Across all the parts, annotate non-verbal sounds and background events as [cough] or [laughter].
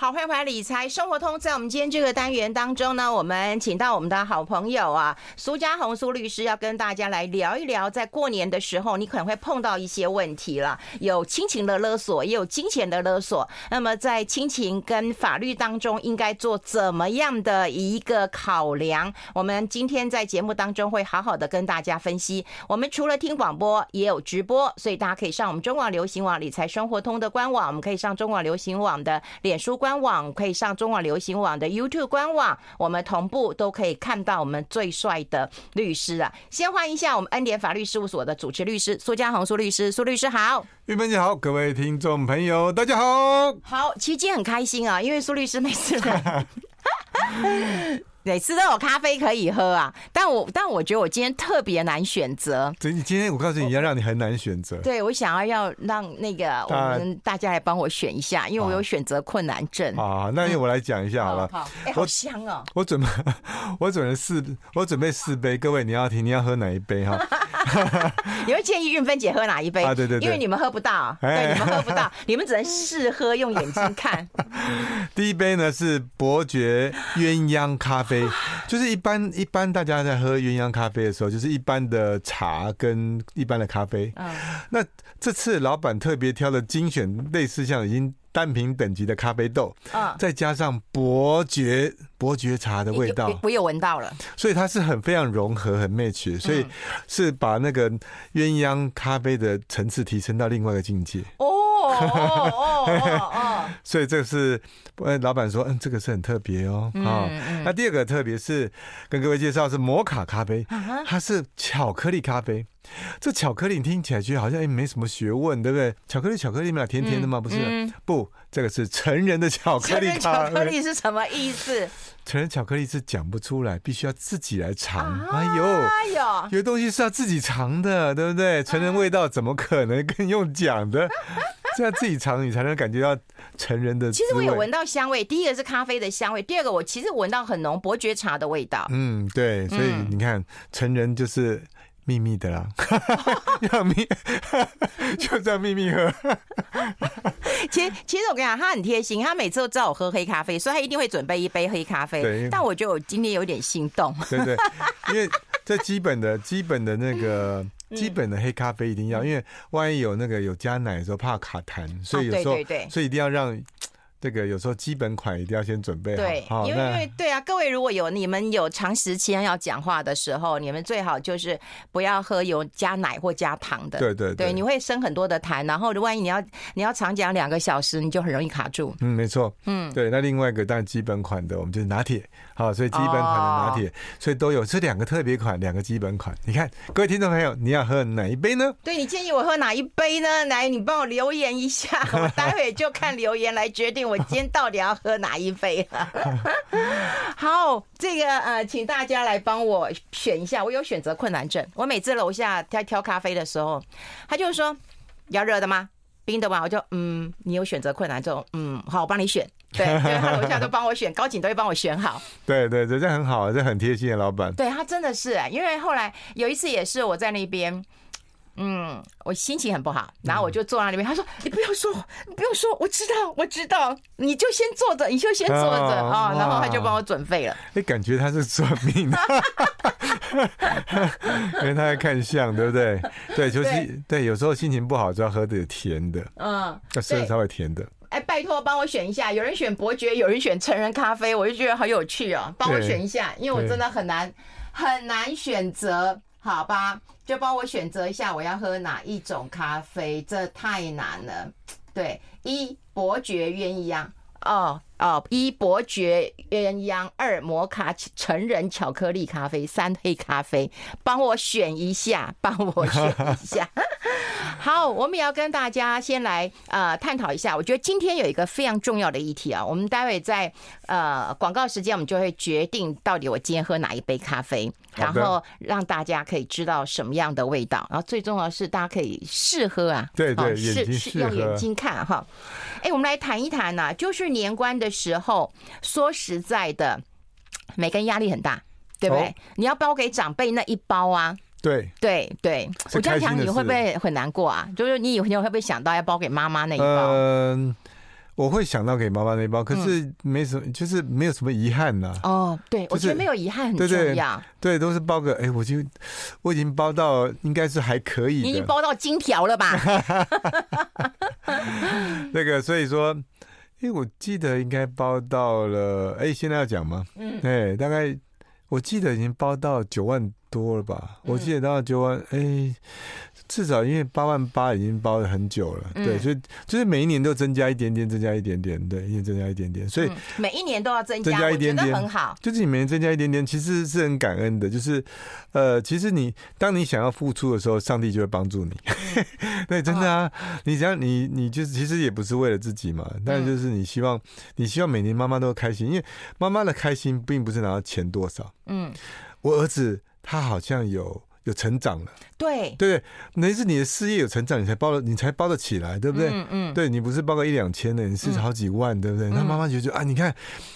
好，欢迎回来理财生活通。在我们今天这个单元当中呢，我们请到我们的好朋友啊，苏家红苏律师，要跟大家来聊一聊，在过年的时候，你可能会碰到一些问题了，有亲情的勒索，也有金钱的勒索。那么在亲情跟法律当中，应该做怎么样的一个考量？我们今天在节目当中会好好的跟大家分析。我们除了听广播，也有直播，所以大家可以上我们中广流行网理财生活通的官网，我们可以上中广流行网的脸书官。官网可以上中网流行网的 YouTube 官网，我们同步都可以看到我们最帅的律师啊！先欢迎一下我们恩典法律事务所的主持律师苏嘉宏苏律师，苏律师好，玉芬姐好，各位听众朋友大家好，好，其实今天很开心啊，因为苏律师每次来。[laughs] 每次都有咖啡可以喝啊，但我但我觉得我今天特别难选择。所以你今天我告诉你，要让你很难选择。对，我想要要让那个我们大家来帮我选一下，因为我有选择困难症。啊，那我来讲一下好了。好，哎，好香哦！我准备 [laughs] 我准备四我准备四杯，各位你要听你要喝哪一杯哈？[laughs] 你会建议运芬姐喝哪一杯？啊，对对对，因为你们喝不到，对，你们喝不到，[laughs] 你们只能试喝，用眼睛看。第一杯呢是伯爵鸳鸯咖啡。就是一般一般大家在喝鸳鸯咖啡的时候，就是一般的茶跟一般的咖啡。嗯，那这次老板特别挑了精选类似像已经单品等级的咖啡豆，嗯，再加上伯爵伯爵茶的味道，我有闻到了，所以它是很非常融合很 match，所以是把那个鸳鸯咖啡的层次提升到另外一个境界。哦。哦哦哦哦，[laughs] 所以这是呃，老板说，嗯，这个是很特别哦。啊，那第二个特别是跟各位介绍是摩卡咖啡，它是巧克力咖啡。这巧克力听起来觉得好像也没什么学问，对不对？巧克力巧克力嘛，甜甜的嘛，不是？不，这个是成人的巧克力。巧克力是什么意思？成人巧克力是讲不出来，必须要自己来尝。哎呦，哎呦，有东西是要自己尝的，对不对？成人味道怎么可能跟用讲的？[laughs] 这样自己尝，你才能感觉到成人的。其实我有闻到香味，第一个是咖啡的香味，第二个我其实闻到很浓伯爵茶的味道。嗯，对，所以你看，成人就是秘密的啦，[laughs] 要秘，[laughs] 就这样秘密喝。[laughs] 其实，其实我跟你讲，他很贴心，他每次都知道我喝黑咖啡，所以他一定会准备一杯黑咖啡。对，但我觉得我今天有点心动。对对，因为这基本的基本的那个。基本的黑咖啡一定要，因为万一有那个有加奶的时候怕卡痰，所以有时候，所以一定要让。这个有时候基本款一定要先准备好，对，因为因为对啊，各位如果有你们有长时间要讲话的时候，你们最好就是不要喝有加奶或加糖的，对对对，你会生很多的痰，然后万一你要你要长讲两个小时，你就很容易卡住。嗯，没错，嗯，对。那另外一个当然基本款的，我们就是拿铁，好，所以基本款的拿铁，所以都有这两个特别款，两个基本款。你看，各位听众朋友，你要喝哪一杯呢？对，你建议我喝哪一杯呢？来，你帮我留言一下，[laughs] 我待会就看留言来决定。我今天到底要喝哪一杯了？[laughs] 好，这个呃，请大家来帮我选一下。我有选择困难症，我每次楼下在挑咖啡的时候，他就说要热的吗？冰的吗？我就嗯，你有选择困难症，嗯，好，我帮你选。对，因为他楼下都帮我选，高景都会帮我选好。[laughs] 对对对，这很好，这很贴心的老板。对，他真的是，因为后来有一次也是我在那边。嗯，我心情很不好，然后我就坐在那边。他说：“你不要说，你不用说，我知道，我知道，你就先坐着，你就先坐着啊。”然后他就帮我准备了。你感觉他是算命的，[laughs] 因为他在看相，对不对？对，就是对。有时候心情不好就要喝点甜的，嗯，要吃的稍微甜的。哎，拜托帮我选一下，有人选伯爵，有人选成人咖啡，我就觉得好有趣哦。帮我选一下，因为我真的很难很难选择。好吧，就帮我选择一下，我要喝哪一种咖啡？这太难了。对，一伯爵鸳鸯，哦哦，一伯爵鸳鸯，二摩卡成人巧克力咖啡，三黑咖啡，帮我选一下，帮我选一下。[laughs] 好，我们也要跟大家先来呃探讨一下。我觉得今天有一个非常重要的议题啊，我们待会在呃广告时间，我们就会决定到底我今天喝哪一杯咖啡，然后让大家可以知道什么样的味道，然后最重要的是大家可以试喝啊，对对，试用眼睛看哈。哎，我们来谈一谈呐，就是年关的时候，说实在的，每个人压力很大，对不对？你要包给长辈那一包啊。对对对，我这样讲你会不会很难过啊？就是你以后会不会想到要包给妈妈那一包？嗯，我会想到给妈妈那一包，可是没什么，嗯、就是没有什么遗憾呐、啊。哦，对，就是、我觉得没有遗憾很重要。对，对，对，都是包个，哎，我就我已经包到，应该是还可以。你已经包到金条了吧？[laughs] 那个，所以说，哎，我记得应该包到了，哎，现在要讲吗？嗯，哎，大概我记得已经包到九万多了吧？我记得到九万，哎。至少因为八万八已经包了很久了，嗯、对，所以就是每一年都增加一点点，增加一点点，对，一年增加一点点，所以、嗯、每一年都要增加，增加一点点，很好。就是你每年增加一点点，其实是很感恩的。就是，呃，其实你当你想要付出的时候，上帝就会帮助你。嗯、[laughs] 对，真的啊，哦、你想你你就是其实也不是为了自己嘛，但就是你希望你希望每年妈妈都开心，因为妈妈的开心并不是拿到钱多少。嗯，我儿子他好像有。有成长了，对对，那是你的事业有成长，你才包了，你才包得起来，对不对？嗯嗯，对你不是包个一两千的，你是好几万，对不对？那妈妈觉得啊，你看，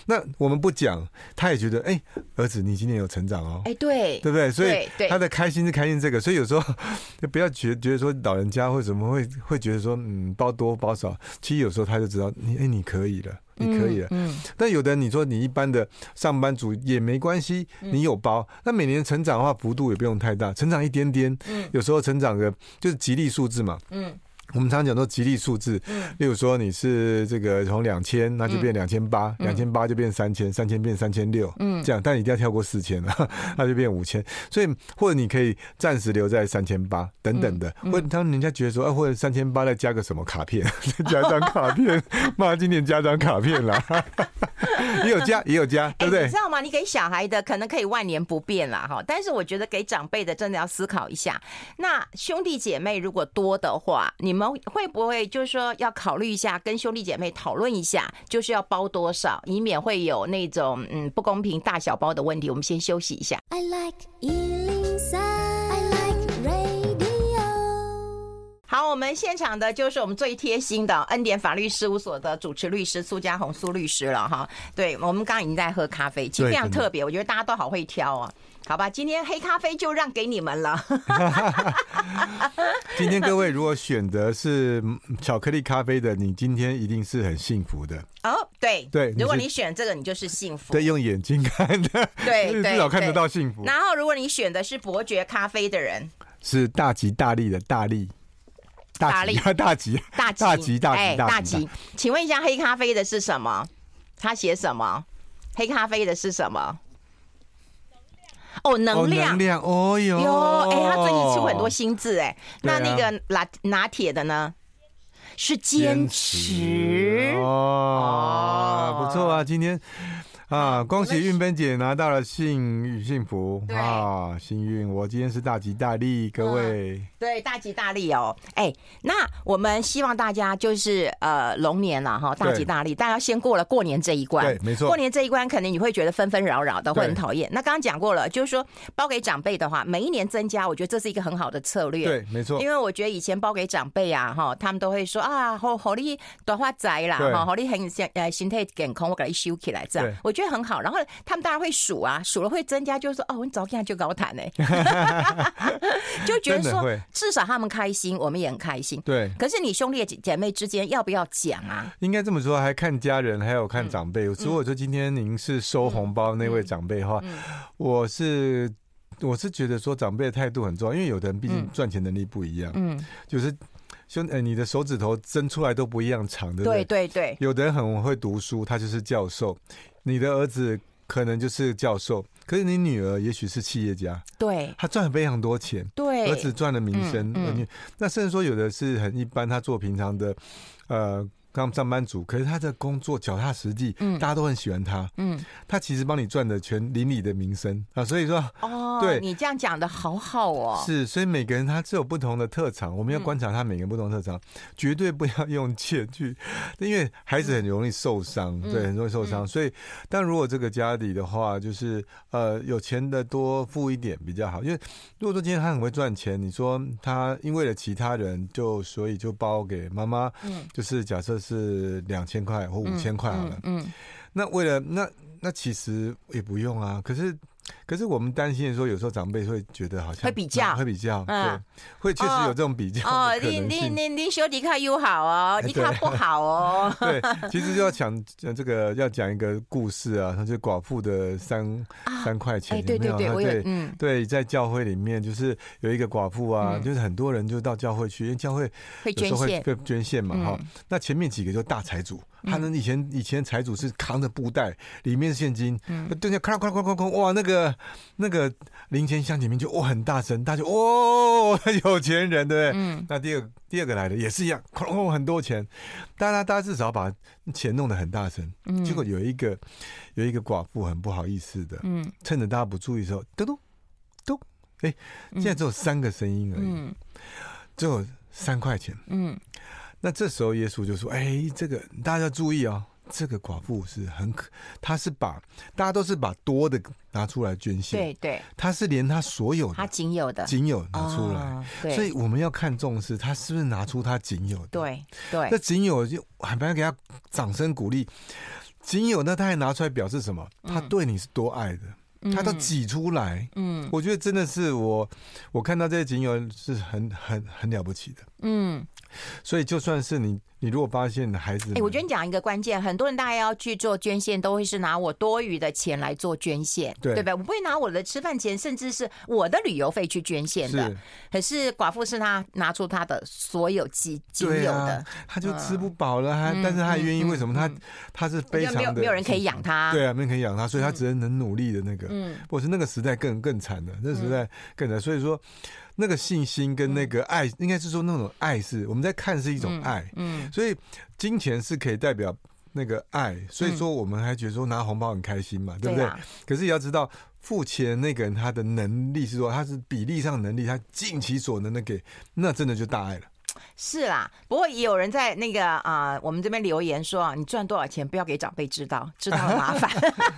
那我们不讲，他也觉得，哎，儿子，你今年有成长哦，哎，对，对不对？所以他的开心是开心这个，所以有时候就不要觉觉得说老人家为什么会会觉得说，嗯，包多包少，其实有时候他就知道，你哎，你可以了。你可以了，嗯，但有的你说你一般的上班族也没关系，你有包，那每年成长的话幅度也不用太大，成长一点点，嗯，有时候成长的就是吉利数字嘛，嗯。我们常常讲说吉利数字，例如说你是这个从两千，那就变两千八，两千八就变三千，三千变三千六，嗯，这样，但你一定要跳过四千了，[laughs] 那就变五千。所以或者你可以暂时留在三千八等等的，或者当人家觉得说，啊，或者三千八再加个什么卡片，[laughs] 加张卡片，妈，今年加张卡片啦，[laughs] 也有加也有加，对不对？你知道吗？你给小孩的可能可以万年不变啦，哈，但是我觉得给长辈的真的要思考一下。那兄弟姐妹如果多的话，你们。会不会就是说要考虑一下，跟兄弟姐妹讨论一下，就是要包多少，以免会有那种嗯不公平大小包的问题。我们先休息一下。I like 我们现场的就是我们最贴心的恩典法律事务所的主持律师苏家红苏律师了哈。对，我们刚刚已经在喝咖啡，其实非常特别，我觉得大家都好会挑啊。好吧，今天黑咖啡就让给你们了。[laughs] 今天各位如果选择是巧克力咖啡的，你今天一定是很幸福的。哦，对对，如果你选这个，你就是幸福。对，用眼睛看的，对，[laughs] 至少看得到幸福。然后，如果你选的是伯爵咖啡的人，是大吉大利的大利，大力大吉大吉大吉大吉大吉。请问一下，黑咖啡的是什么？他写什么？黑咖啡的是什么？哦，能量，能量，哦哟，哟，哎，他最近出很多新字，哎，那那个拿拿铁的呢？是坚持哦，不错啊，今天。啊！恭喜运芬姐拿到了幸运幸福啊！幸运，我今天是大吉大利，各位。对，大吉大利哦！哎，那我们希望大家就是呃龙年了哈，大吉大利，大家先过了过年这一关。对，没错。过年这一关，可能你会觉得纷纷扰扰的，会很讨厌。那刚刚讲过了，就是说包给长辈的话，每一年增加，我觉得这是一个很好的策略。对，没错。因为我觉得以前包给长辈啊，哈，他们都会说啊，好好你短发财啦，哈，好你很呃身体健康，我给你收起来这样。我觉得。很好，然后他们当然会数啊，数了会增加，就是说哦，你早点就高谈呢，[laughs] [laughs] 就觉得说至少他们开心，我们也很开心。对，可是你兄弟姐妹之间要不要讲啊？应该这么说，还看家人，还有看长辈。如果说今天您是收红包那位长辈的话，我是我是觉得说长辈的态度很重要，因为有的人毕竟赚钱能力不一样，嗯，就是。兄，哎，你的手指头伸出来都不一样长，对不对？对对对。有的人很会读书，他就是教授；你的儿子可能就是教授，可是你女儿也许是企业家，对，他赚了非常多钱，对，儿子赚了名声，嗯嗯、那甚至说有的是很一般，他做平常的，呃。刚上班族，可是他的工作脚踏实地，嗯，大家都很喜欢他，嗯，他其实帮你赚的全邻里的名声啊，所以说，哦，对，你这样讲的好好哦，是，所以每个人他是有不同的特长，我们要观察他每个人不同的特长，绝对不要用钱去，因为孩子很容易受伤，对，很容易受伤，所以，但如果这个家里的话，就是呃，有钱的多付一点比较好，因为如果说今天他很会赚钱，你说他因为了其他人就所以就包给妈妈，嗯，就是假设。是两千块或五千块好了，嗯，那为了那那其实也不用啊。可是可是我们担心的说，有时候长辈会觉得好像会比较，会比较，对，会确实有这种比较哦，你你你你修迪卡又好哦，你卡不好哦。[laughs] 对，其实就要讲这个，要讲一个故事啊，他就寡妇的三三块钱，对对对，我也嗯，对，在教会里面就是有一个寡妇啊，就是很多人就到教会去，因为教会会捐献，会捐献嘛，哈。那前面几个就大财主。他们以前以前财主是扛着布袋，里面是现金，对着哐哐哐哐哐，哇，那个那个零钱箱里面就哇很大声，大家就哦，[laughs] 有钱人对不对？嗯。那第二第二个来的也是一样，哐哐很多钱，大家大家至少把钱弄得很大声。嗯。结果有一个有一个寡妇很不好意思的，嗯，趁着大家不注意的时候，咚咚咚，哎，现在只有三个声音而已，嗯，只有三块钱，嗯。那这时候耶稣就说：“哎，这个大家要注意哦，这个寡妇是很可，他是把大家都是把多的拿出来捐献，对对，他是连他所有的他仅有的仅有拿出来，哦、所以我们要看重是他是不是拿出他仅有的，对。对，那仅有就还不要给他掌声鼓励，仅有那他还拿出来表示什么？他对你是多爱的，嗯、他都挤出来，嗯，我觉得真的是我我看到这些仅有是很很很了不起的，嗯。”所以，就算是你，你如果发现孩子，哎，我觉得你讲一个关键，很多人大概要去做捐献，都会是拿我多余的钱来做捐献，对对吧？我不会拿我的吃饭钱，甚至是我的旅游费去捐献的。可是寡妇是他拿出他的所有仅仅有的，他就吃不饱了，还但是他还愿意，为什么？他他是非常的没有人可以养他，对啊，没人可以养他，所以他只能能努力的那个。嗯，或是那个时代更更惨的，那个时代更惨，所以说。那个信心跟那个爱，应该是说那种爱是我们在看是一种爱，嗯，所以金钱是可以代表那个爱，所以说我们还觉得说拿红包很开心嘛，对不对？可是也要知道付钱那个人他的能力是说他是比例上能力，他尽其所能的给，那真的就大爱了。是啦，不过也有人在那个啊、呃，我们这边留言说啊，你赚多少钱不要给长辈知道，知道很麻烦，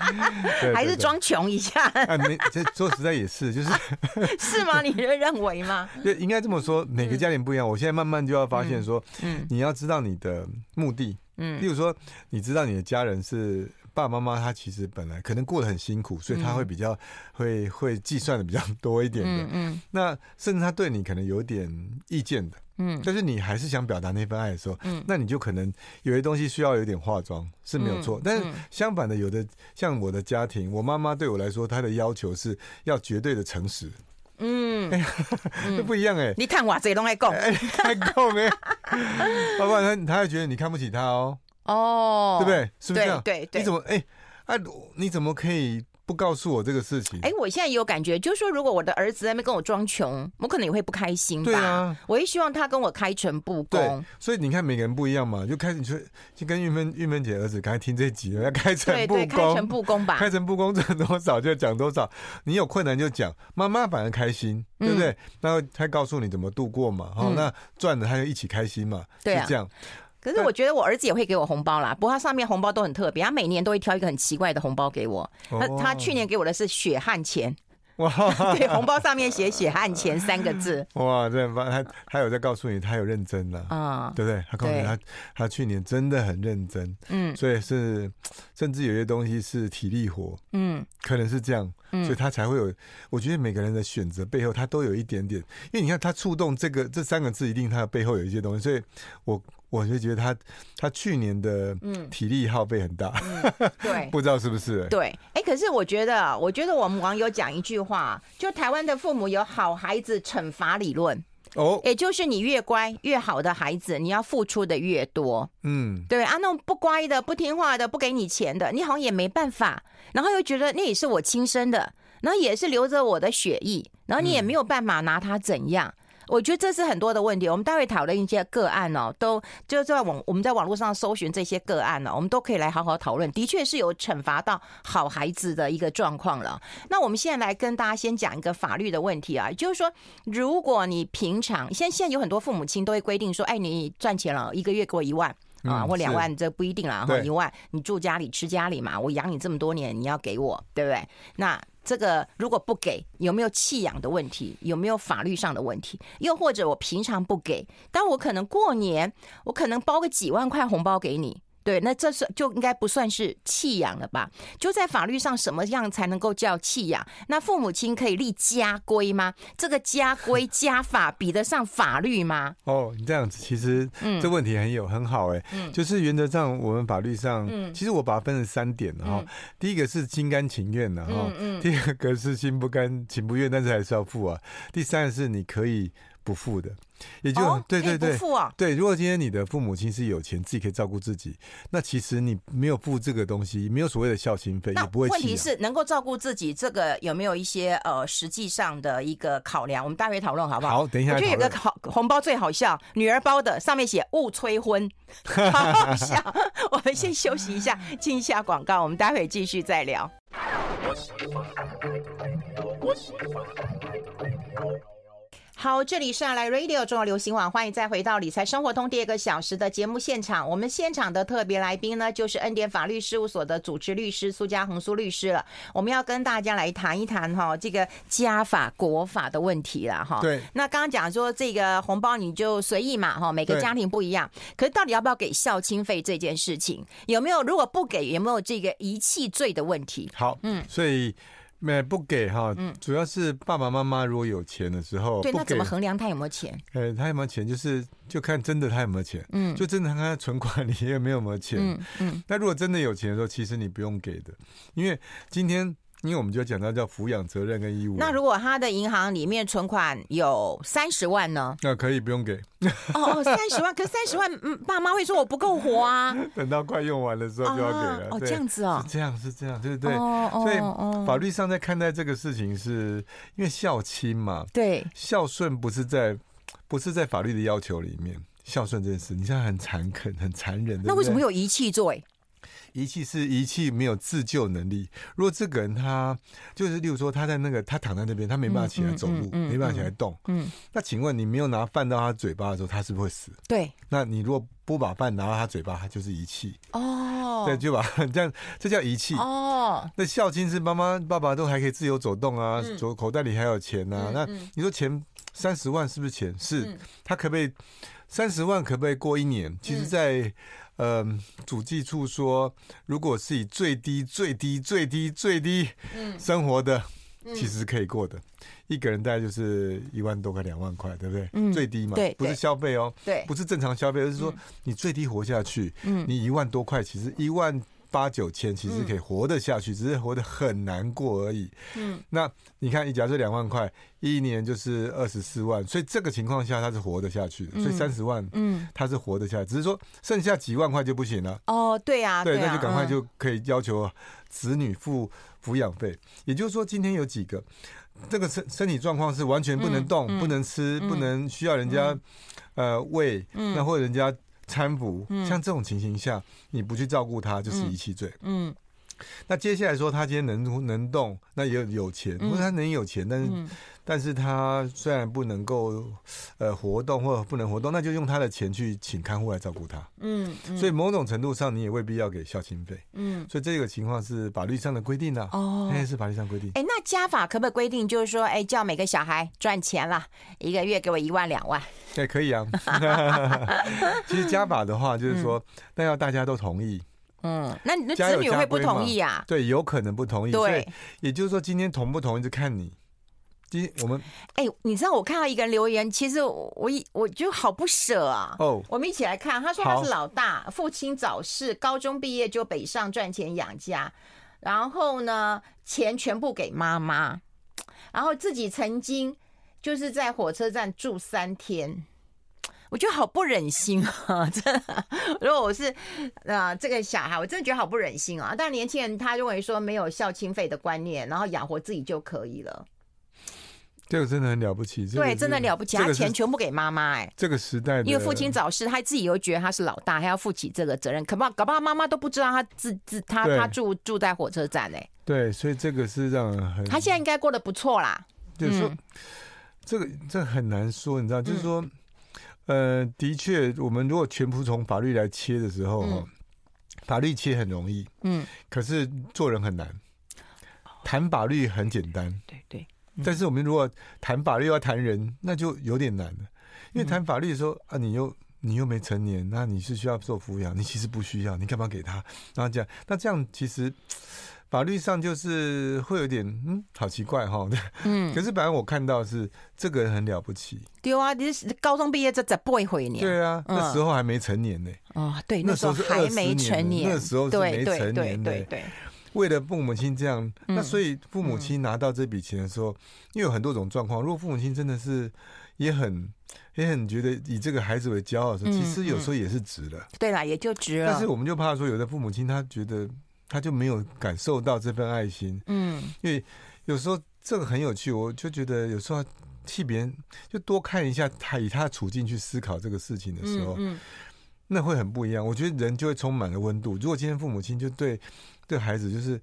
[laughs] 还是装穷一下。啊，没，这说实在也是，就是 [laughs] 是吗？[laughs] 你认为吗？对，应该这么说，每个家庭不一样。我现在慢慢就要发现说，嗯，你要知道你的目的，嗯，例如说，你知道你的家人是。爸爸妈妈他其实本来可能过得很辛苦，所以他会比较会会计算的比较多一点的。嗯嗯。那甚至他对你可能有点意见的。嗯。但是你还是想表达那份爱的时候，嗯，那你就可能有些东西需要有点化妆是没有错。但是相反的，有的像我的家庭，我妈妈对我来说，她的要求是要绝对的诚实。嗯。这不一样哎。你看我这东西够，太够没？要不然他他会觉得你看不起他哦。哦，对不对？是不是这样？对对，对你怎么哎啊？你怎么可以不告诉我这个事情？哎，我现在也有感觉，就是说，如果我的儿子在那边跟我装穷，我可能也会不开心吧。对啊，我也希望他跟我开诚布公。对，所以你看每个人不一样嘛，就开始就就跟玉芬玉芬姐儿子刚才听这集了，要开诚布公，开诚布公吧，开诚布公赚多少就讲多少，你有困难就讲，妈妈反而开心，对不对？嗯、然后他告诉你怎么度过嘛，好、嗯，那赚了他就一起开心嘛，对、啊、是这样。可是我觉得我儿子也会给我红包啦，不过他上面红包都很特别，他每年都会挑一个很奇怪的红包给我。他他去年给我的是血汗钱，哇！[laughs] 对，红包上面写“血汗钱”三个字。哇，这很棒！他他有在告诉你，他有认真了啊，对不对？他告诉你，他他去年真的很认真，嗯，所以是甚至有些东西是体力活，嗯，可能是这样，所以他才会有。我觉得每个人的选择背后，他都有一点点，因为你看他触动这个这三个字，一定他的背后有一些东西，所以我。我就觉得他他去年的体力耗费很大，嗯，对，[laughs] 不知道是不是？对，哎，可是我觉得，我觉得我们网友讲一句话，就台湾的父母有好孩子惩罚理论。哦，也就是你越乖越好的孩子，你要付出的越多，嗯，对啊，那种不乖的、不听话的、不给你钱的，你好像也没办法，然后又觉得那也是我亲生的，然后也是流着我的血液，然后你也没有办法拿他怎样。我觉得这是很多的问题，我们待会讨论一些个案哦，都就在网我们在网络上搜寻这些个案呢，我们都可以来好好讨论。的确是有惩罚到好孩子的一个状况了。那我们现在来跟大家先讲一个法律的问题啊，就是说，如果你平常现在现在有很多父母亲都会规定说，哎，你赚钱了，一个月给我一万啊，或两万，这不一定了，然后一万你住家里吃家里嘛，我养你这么多年，你要给我，对不对？那这个如果不给，有没有弃养的问题？有没有法律上的问题？又或者我平常不给，但我可能过年，我可能包个几万块红包给你，对，那这是就应该不算是弃养了吧？就在法律上，什么样才能够叫弃养？那父母亲可以立家规吗？这个家规 [laughs] 家法比得上法律吗？哦，你这样子其实这问题很有很好哎、欸，嗯，就是原则上我们法律上，嗯，其实我把它分成三点哈、嗯，[laughs] 第一个是心甘情愿的哈，嗯嗯，第二个是心不甘情不愿，但是还是要付啊，第三个是你可以不付的。也就、哦、对对对，啊、对。如果今天你的父母亲是有钱，自己可以照顾自己，那其实你没有付这个东西，没有所谓的孝心费，也不会。问题是能够照顾自己，这个有没有一些呃实际上的一个考量？我们待会讨论好不好？好，等一下。我觉得有个好红包最好笑，女儿包的，上面写勿催婚，[laughs] 好好笑。我们先休息一下，进一下广告，我们待会继续再聊。好，这里是来 Radio 中国流行网，欢迎再回到理财生活通第二个小时的节目现场。我们现场的特别来宾呢，就是恩典法律事务所的主持律师苏家恒苏律师了。我们要跟大家来谈一谈哈，这个家法国法的问题了哈。对。那刚刚讲说这个红包你就随意嘛哈，每个家庭不一样。可是到底要不要给孝亲费这件事情，有没有？如果不给，有没有这个遗弃罪的问题？好，嗯，所以。没不给哈，主要是爸爸妈妈如果有钱的时候，对，那怎么衡量他有没有钱？呃，他有没有钱，就是就看真的他有没有钱，嗯，就真的看他存款里有没有没有钱，嗯嗯。那如果真的有钱的时候，其实你不用给的，因为今天。因为我们就讲到叫抚养责任跟义务。那如果他的银行里面存款有三十万呢？那可以不用给。哦哦，三十万，可是三十万，嗯，爸妈会说我不够活啊。[laughs] 等到快用完的时候就要给了。哦，这样子哦。是这样，是这样，对对对。所以法律上在看待这个事情，是因为孝亲嘛。对。孝顺不是在不是在法律的要求里面，孝顺这件事，你现在很残忍，很残忍。那为什么有遗弃罪？遗弃是遗弃没有自救能力。如果这个人他就是，例如说他在那个他躺在那边，他没办法起来走路，嗯嗯嗯、没办法起来动。嗯，那请问你没有拿饭到他嘴巴的时候，他是不是会死？对。那你如果不把饭拿到他嘴巴，他就是遗弃。哦。对，就把 [laughs] 这样，这叫遗弃。哦。那孝亲是妈妈爸爸都还可以自由走动啊，左、嗯、口袋里还有钱啊。那你说钱三十万是不是钱？是。嗯、他可不可以三十万？可不可以过一年？其实，在、嗯呃，主计处说，如果是以最低、最低、最低、最低生活的，嗯、其实可以过的、嗯，一个人大概就是一万多块、两万块，对不对？嗯，最低嘛，对，不是消费哦，对，不是正常消费，而是说你最低活下去，嗯，你一万多块，其实一万。八九千其实可以活得下去，嗯，只是活得很难过而已。嗯，那你看，假设两万块，一年就是二十四万，所以这个情况下他是活得下去的。嗯，所以三十万，嗯，他是活得下来，只是说剩下几万块就不行了。哦，对呀，对，那就赶快就可以要求子女付抚养费。也就是说，今天有几个这个身身体状况是完全不能动，嗯，不能吃，嗯，不能需要人家，嗯，呃喂，嗯，那或者人家。搀扶，像这种情形下，你不去照顾他，就是遗弃罪。嗯。嗯那接下来说，他今天能能动，那也有有钱，或者他能有钱，但是、嗯、但是他虽然不能够呃活动或者不能活动，那就用他的钱去请看护来照顾他。嗯，嗯，所以某种程度上你也未必要给孝亲费。嗯，所以这个情况是法律上的规定呢、啊。哦，那是法律上规定。哎、欸，那家法可不可以规定，就是说，哎、欸，叫每个小孩赚钱了，一个月给我一万两万？对，可以啊。[laughs] 其实家法的话，就是说，那、嗯、要大家都同意。嗯，那你的子女会不同意啊？对，有可能不同意。对，也就是说，今天同不同意就看你。今天我们，哎、欸，你知道我看到一个人留言，其实我一我就好不舍啊。哦，我们一起来看，他说他是老大，父亲早逝，高中毕业就北上赚钱养家，然后呢，钱全部给妈妈，然后自己曾经就是在火车站住三天。我觉得好不忍心啊！[laughs] 真的，如果我是啊、呃、这个小孩，我真的觉得好不忍心啊。但年轻人他认为说没有孝亲费的观念，然后养活自己就可以了。这个真的很了不起，对，真的了不起。他钱全部给妈妈，哎，这个时代，因为父亲早逝，他自己又觉得他是老大，还要负起这个责任。可不，搞不好妈妈都不知道他自自他他住住在火车站哎。对，所以这个是让人很。他现在应该过得不错啦。就是说，这个这很难说，你知道，就是说。呃，的确，我们如果全部从法律来切的时候，嗯、法律切很容易，嗯，可是做人很难。谈法律很简单，对对、嗯，但是我们如果谈法律要谈人，那就有点难了。因为谈法律的时候、嗯、啊，你又你又没成年，那你是需要做抚养，你其实不需要，你干嘛给他？然后这样，那这样其实法律上就是 [laughs] 会有点嗯，好奇怪哈。嗯，可是本来我看到是这个人很了不起。对啊，你是高中毕业这才不会回年。对啊，那时候还没成年呢。哦，对，那时候还没成年，那时候是没成年的。对对。为了父母亲这样，那所以父母亲拿到这笔钱的时候，因为有很多种状况。如果父母亲真的是也很。也很觉得以这个孩子为骄傲的时候，其实有时候也是值了。对啦，也就值了。但是我们就怕说，有的父母亲他觉得他就没有感受到这份爱心。嗯，因为有时候这个很有趣，我就觉得有时候替别人就多看一下他以他的处境去思考这个事情的时候，嗯，那会很不一样。我觉得人就会充满了温度。如果今天父母亲就对对孩子就是。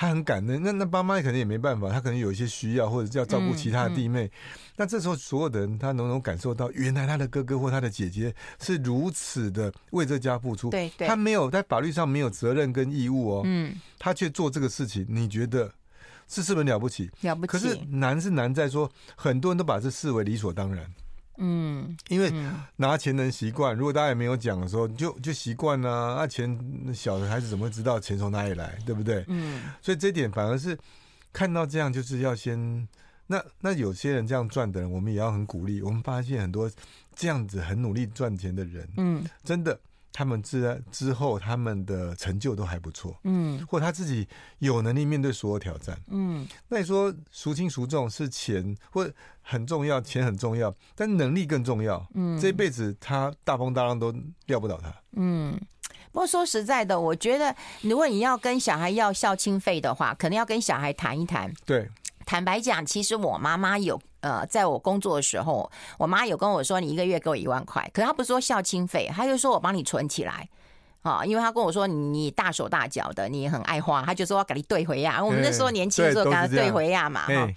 他很感恩，那那爸妈可能也没办法，他可能有一些需要，或者要照顾其他的弟妹。嗯嗯、那这时候，所有的人他能够感受到，原来他的哥哥或他的姐姐是如此的为这家付出。对，对他没有在法律上没有责任跟义务哦。嗯，他却做这个事情，你觉得是是不是了不起？了不起。可是难是难在说，很多人都把这视为理所当然。嗯，因为拿钱能习惯，如果大家也没有讲的时候，就就习惯了。那钱小的孩子怎么会知道钱从哪里来，对不对？嗯，所以这一点反而是看到这样，就是要先那那有些人这样赚的人，我们也要很鼓励。我们发现很多这样子很努力赚钱的人，嗯，真的。他们之之后，他们的成就都还不错，嗯，或他自己有能力面对所有挑战，嗯。那你说孰轻孰重是钱，或很重要，钱很重要，但能力更重要，嗯。这一辈子他大风大浪都撂不倒他，嗯。不过说实在的，我觉得如果你要跟小孩要孝亲费的话，可能要跟小孩谈一谈。对，坦白讲，其实我妈妈有。呃，在我工作的时候，我妈有跟我说，你一个月给我一万块，可她不是说孝亲费，她就说我帮你存起来。啊，因为他跟我说你大手大脚的，你很爱花，他就说要给你兑回呀。我们那时候年轻的时候，给他兑回呀嘛。哈，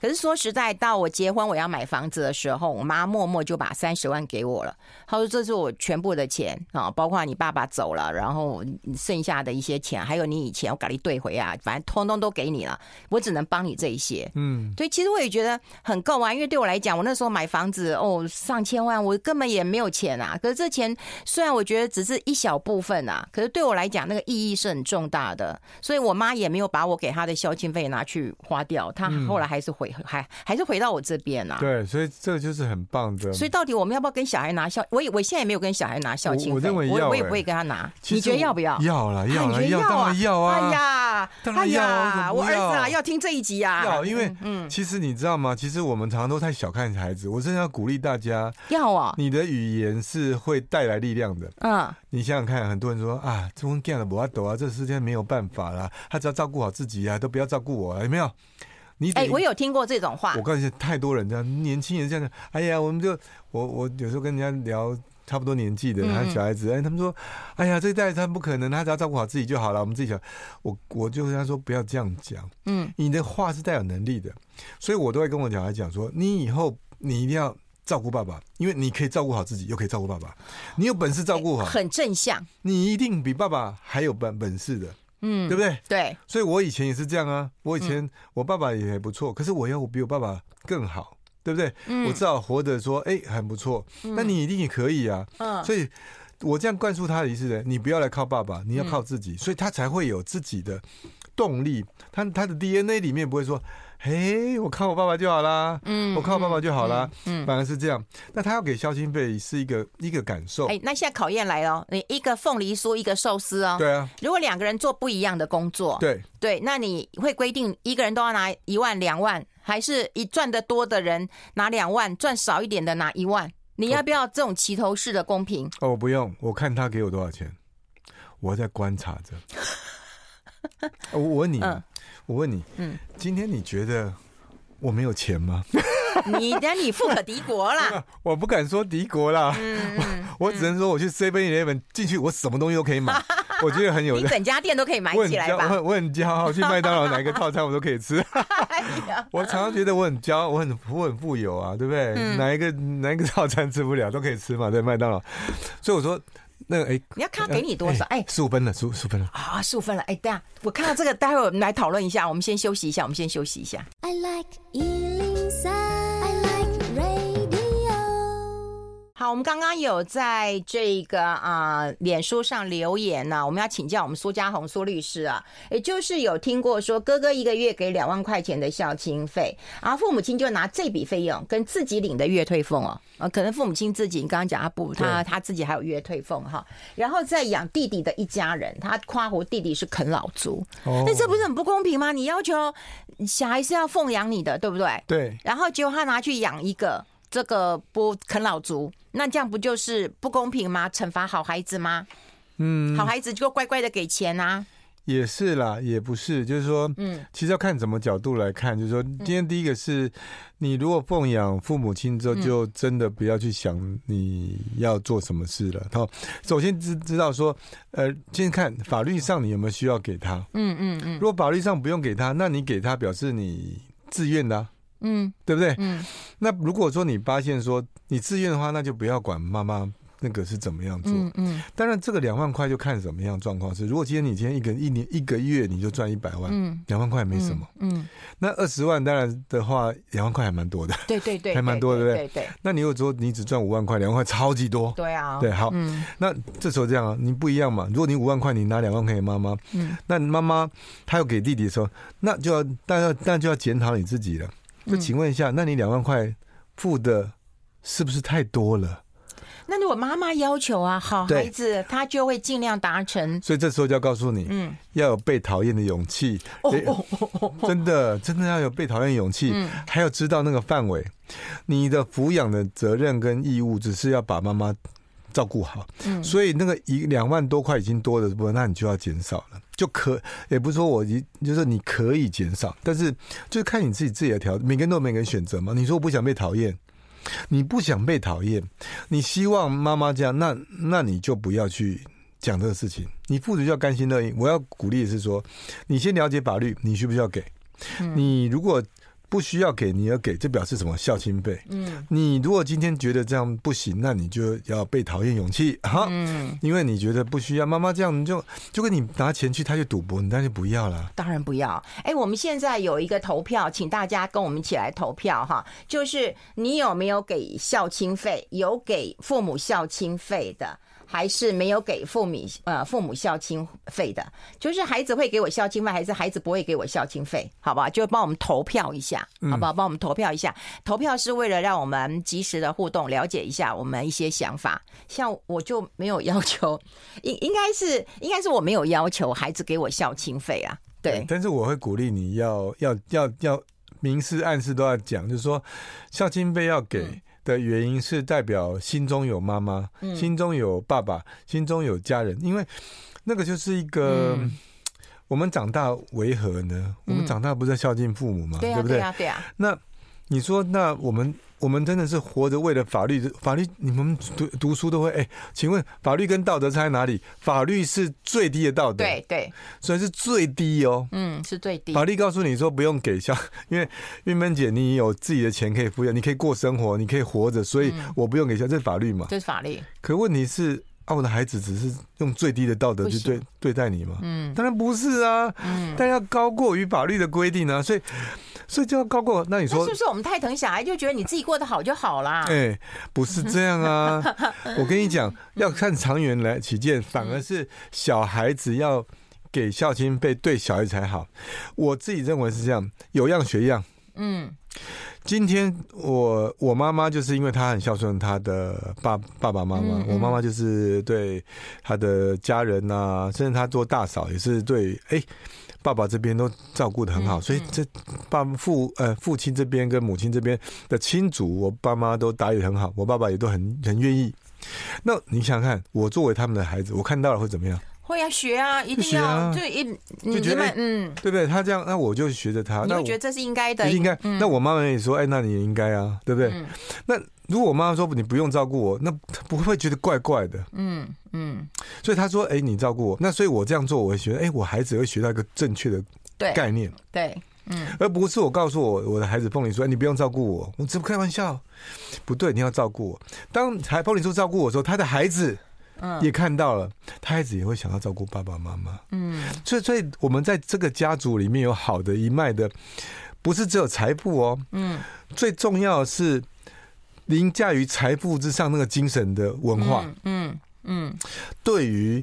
可是说实在，到我结婚我要买房子的时候，我妈默默就把三十万给我了。他说这是我全部的钱啊，包括你爸爸走了，然后剩下的一些钱，还有你以前我给你兑回啊，反正通通都给你了。我只能帮你这一些。嗯，所以其实我也觉得很够啊，因为对我来讲，我那时候买房子哦，上千万，我根本也没有钱啊。可是这钱虽然我觉得只是一小部分。份啊，可是对我来讲，那个意义是很重大的，所以我妈也没有把我给她的孝亲费拿去花掉，她后来还是回还还是回到我这边啊。对，所以这个就是很棒的。所以到底我们要不要跟小孩拿孝？我也我现在也没有跟小孩拿孝亲费，我认为要，我也不会跟他拿。你觉得要不要？要了，要了，要啊，要啊！哎呀，哎呀，我儿子啊，要听这一集啊。要，因为嗯，其实你知道吗？其实我们常常都太小看孩子，我真的要鼓励大家，要啊，你的语言是会带来力量的。嗯，你想想看，很多人说啊。这种干的不要抖啊！这世界没有办法啦，他只要照顾好自己啊，都不要照顾我，有没有？你哎、欸，我有听过这种话。我告诉你，太多人这样，年轻人这样，哎呀，我们就我我有时候跟人家聊差不多年纪的，他小孩子，哎，他们说，哎呀，这一代他不可能，他只要照顾好自己就好了，我们自己想，我我就跟他说，不要这样讲，嗯，你的话是带有能力的，所以我都会跟我小孩讲说，你以后你一定要。照顾爸爸，因为你可以照顾好自己，又可以照顾爸爸。你有本事照顾好，很正向。你一定比爸爸还有本本事的，嗯，对不对？对。所以我以前也是这样啊。我以前我爸爸也还不错，可是我要我比我爸爸更好，对不对？我至少活着说，哎，很不错。那你一定也可以啊。嗯。所以我这样灌输他的意思呢，你不要来靠爸爸，你要靠自己，所以他才会有自己的动力。他他的 DNA 里面不会说。嘿，我看我爸爸就好啦，嗯，我看我爸爸就好啦，嗯，反而是这样。那他要给孝心费是一个一个感受。哎，那现在考验来了，你一个凤梨酥，一个寿司哦。对啊。如果两个人做不一样的工作，对对，那你会规定一个人都要拿一万两万，还是一赚得多的人拿两万，赚少一点的拿一万？你要不要这种齐头式的公平？哦，我不用，我看他给我多少钱，我在观察着。[laughs] 我问你。嗯我问你，嗯，今天你觉得我没有钱吗？[laughs] 你的你富可敌国啦！[laughs] 我不敢说敌国啦，嗯，[laughs] 我只能说我去 Seven Eleven 进去，我什么东西都可以买，我觉得很有，你整家店都可以买起来吧？我很我很骄傲，去麦当劳哪一个套餐我都可以吃。我常常觉得我很骄傲，我很我很富有啊，对不对？哪一个哪一个套餐吃不了都可以吃嘛，在麦当劳。所以我说。那个哎，你要看他给你多少？哎，十五分了，十五十五分了啊，十五分了。哎，等下我看到这个，待会儿我们来讨论一下。我们先休息一下，我们先休息一下。I like 好，我们刚刚有在这个啊、呃、脸书上留言呢、啊，我们要请教我们苏家红苏律师啊，也就是有听过说哥哥一个月给两万块钱的孝亲费，然后父母亲就拿这笔费用跟自己领的月退俸哦，啊，可能父母亲自己你刚刚讲他不，他他自己还有月退俸哈，然后再养弟弟的一家人，他夸胡弟弟是啃老族，那这不是很不公平吗？你要求小孩是要奉养你的，对不对？对，然后结果他拿去养一个。这个不啃老族，那这样不就是不公平吗？惩罚好孩子吗？嗯，好孩子就乖乖的给钱啊。也是啦，也不是，就是说，嗯，其实要看怎么角度来看，就是说，今天第一个是，你如果奉养父母亲之后，就真的不要去想你要做什么事了。好，首先知知道说，呃，先看法律上你有没有需要给他。嗯嗯嗯。如果法律上不用给他，那你给他表示你自愿的啊。嗯，对不对？嗯，那如果说你发现说你自愿的话，那就不要管妈妈那个是怎么样做。嗯，嗯，当然这个两万块就看什么样状况是。如果今天你今天一个一年一个月你就赚一百万，嗯，两万块也没什么。嗯，嗯，那二十万当然的话，两万块还蛮多的。对对对，[laughs] 还蛮多，对不对？对对。那你如果说你只赚五万块，两万块超级多。对啊。对，好。嗯。那这时候这样啊，你不一样嘛。如果你五万块，你拿两万块给妈妈，嗯，那妈妈她要给弟弟的时候，那就要那要那就要检讨你自己了。就请问一下，那你两万块付的是不是太多了？那如果妈妈要求啊，好孩子，他就会尽量达成。所以这时候就要告诉你，嗯，要有被讨厌的勇气。哦真的，真的要有被讨厌的勇气，还要知道那个范围。你的抚养的责任跟义务，只是要把妈妈照顾好。嗯，所以那个一两万多块已经多的部分，那你就要减少了。就可也不是说我一就是你可以减少，但是就是看你自己自己的条，每个人都有每个人选择嘛。你说我不想被讨厌，你不想被讨厌，你希望妈妈这样，那那你就不要去讲这个事情。你父子就要甘心乐意。我要鼓励的是说，你先了解法律，你需不需要给？你如果。不需要给你要给，这表示什么？孝亲费。嗯，你如果今天觉得这样不行，那你就要被讨厌勇气哈。嗯，因为你觉得不需要，妈妈这样你就就跟你拿钱去，他就赌博，你当然就不要了。当然不要。哎，我们现在有一个投票，请大家跟我们一起来投票哈。就是你有没有给孝亲费？有给父母孝亲费的。还是没有给父母呃父母孝亲费的，就是孩子会给我孝亲费，还是孩子不会给我孝亲费？好不好？就帮我们投票一下，好不好？帮我们投票一下。投票是为了让我们及时的互动，了解一下我们一些想法。像我就没有要求，应应该是应该是我没有要求孩子给我孝亲费啊。对，但是我会鼓励你要要要要明示暗示都要讲，就是说孝亲费要给。嗯的原因是代表心中有妈妈，嗯、心中有爸爸，心中有家人，因为那个就是一个、嗯、我们长大为何呢？嗯、我们长大不是孝敬父母吗？对不对？对啊，对啊。那你说，那我们。我们真的是活着为了法律，法律你们读读书都会哎，请问法律跟道德差在哪里？法律是最低的道德，对对，所以是最低哦，嗯，是最低。法律告诉你说不用给孝，[laughs] 因为玉芬姐你有自己的钱可以抚养，你可以过生活，你可以活着，所以我不用给孝，这是法律嘛？这是法律。可问题是啊，我的孩子只是用最低的道德去对对待你吗？嗯，当然不是啊，嗯，但要高过于法律的规定啊，所以。所以就要高过，那你说是不是我们太疼小孩，就觉得你自己过得好就好啦？[laughs] 哎，不是这样啊！[laughs] 我跟你讲，要看长远来起见，反而是小孩子要给孝亲被，对小孩才好。我自己认为是这样，有样学样。嗯，今天我我妈妈就是因为她很孝顺她的爸爸爸妈妈，我妈妈就是对她的家人呐，甚至她做大嫂也是对哎。爸爸这边都照顾得很好，所以这爸父呃父亲这边跟母亲这边的亲族，我爸妈都打理得很好，我爸爸也都很很愿意。那你想想看，我作为他们的孩子，我看到了会怎么样？会啊学啊，一定要就一就觉得嗯，对不对？他这样，那我就学着他，那我觉得这是应该的，应该。那我妈妈也说，哎，那你也应该啊，对不对？那。如果我妈妈说你不用照顾我，那不会觉得怪怪的。嗯嗯，所以她说：“哎，你照顾我。”那所以我这样做，我会觉得：“哎，我孩子会学到一个正确的概念。”对，嗯，而不是我告诉我我的孩子凤梨说：“哎，你不用照顾我。”我这不开玩笑，不对，你要照顾我。当还凤梨说照顾我的时候，他的孩子也看到了，他孩子也会想要照顾爸爸妈妈。嗯，所以所以我们在这个家族里面有好的一脉的，不是只有财富哦。嗯，最重要的是。凌驾于财富之上那个精神的文化，嗯嗯，对于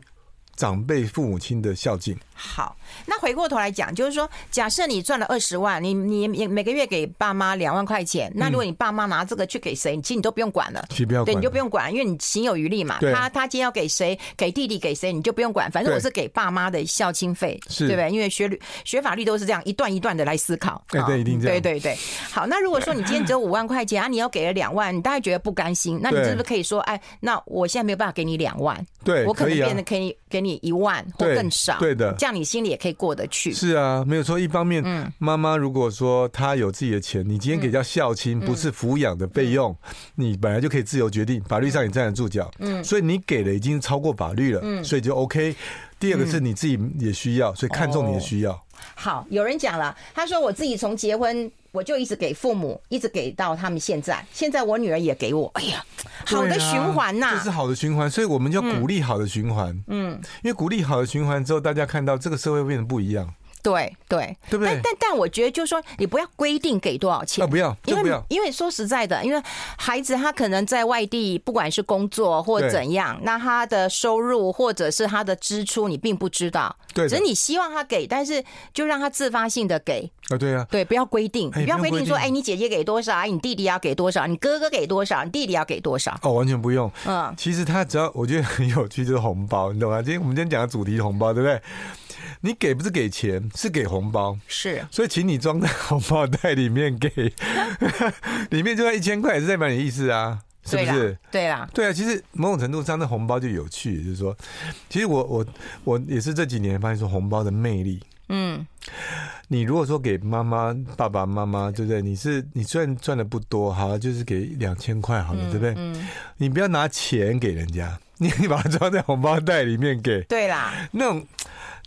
长辈父母亲的孝敬。好，那回过头来讲，就是说，假设你赚了二十万，你你每个月给爸妈两万块钱，那如果你爸妈拿这个去给谁，其实你都不用管了，对，你就不用管，因为你行有余力嘛。他他今天要给谁，给弟弟给谁，你就不用管，反正我是给爸妈的孝亲费，对不对？因为学律学法律都是这样一段一段的来思考，对对，一定这样。对对对。好，那如果说你今天只有五万块钱啊，你要给了两万，你大概觉得不甘心，那你是不是可以说，哎，那我现在没有办法给你两万，对，我可能变得可以给你一万或更少，对的，这样你心里也可以过。得去是啊，没有错。一方面，妈妈如果说她有自己的钱，你今天给叫孝亲，不是抚养的费用，你本来就可以自由决定，法律上也站得住脚。嗯，所以你给的已经超过法律了，嗯，所以就 OK。第二个是你自己也需要，所以看重你的需要。好，有人讲了，他说我自己从结婚我就一直给父母，一直给到他们现在，现在我女儿也给我。哎呀，好的循环呐，这是好的循环，所以我们就要鼓励好的循环。嗯，因为鼓励好的循环之后，大家看到这个社会变得不一样。对对，对不对？但但但我觉得，就是说，你不要规定给多少钱，啊不要，因为因为说实在的，因为孩子他可能在外地，不管是工作或怎样，那他的收入或者是他的支出，你并不知道。对，只是你希望他给，但是就让他自发性的给啊，对啊，对，不要规定，你不要规定说，哎，你姐姐给多少，哎，你弟弟要给多少，你哥哥给多少，你弟弟要给多少。哦，完全不用。嗯，其实他只要我觉得很有趣，就是红包，你懂吗？今天我们今天讲的主题是红包，对不对？你给不是给钱，是给红包，是，所以请你装在 [laughs] 红包袋里面给，[laughs] 里面就在一千块，也是代表你的意思啊，是不是？对啦，对啊，其实某种程度上，那红包就有趣，就是说，其实我我我也是这几年发现说红包的魅力，嗯，你如果说给妈妈、爸爸妈妈，对不对？你是你赚赚的不多，哈，就是给两千块，好了，对不对？嗯，你不要拿钱给人家，你你把它装在红包袋里面给，对啦，那种。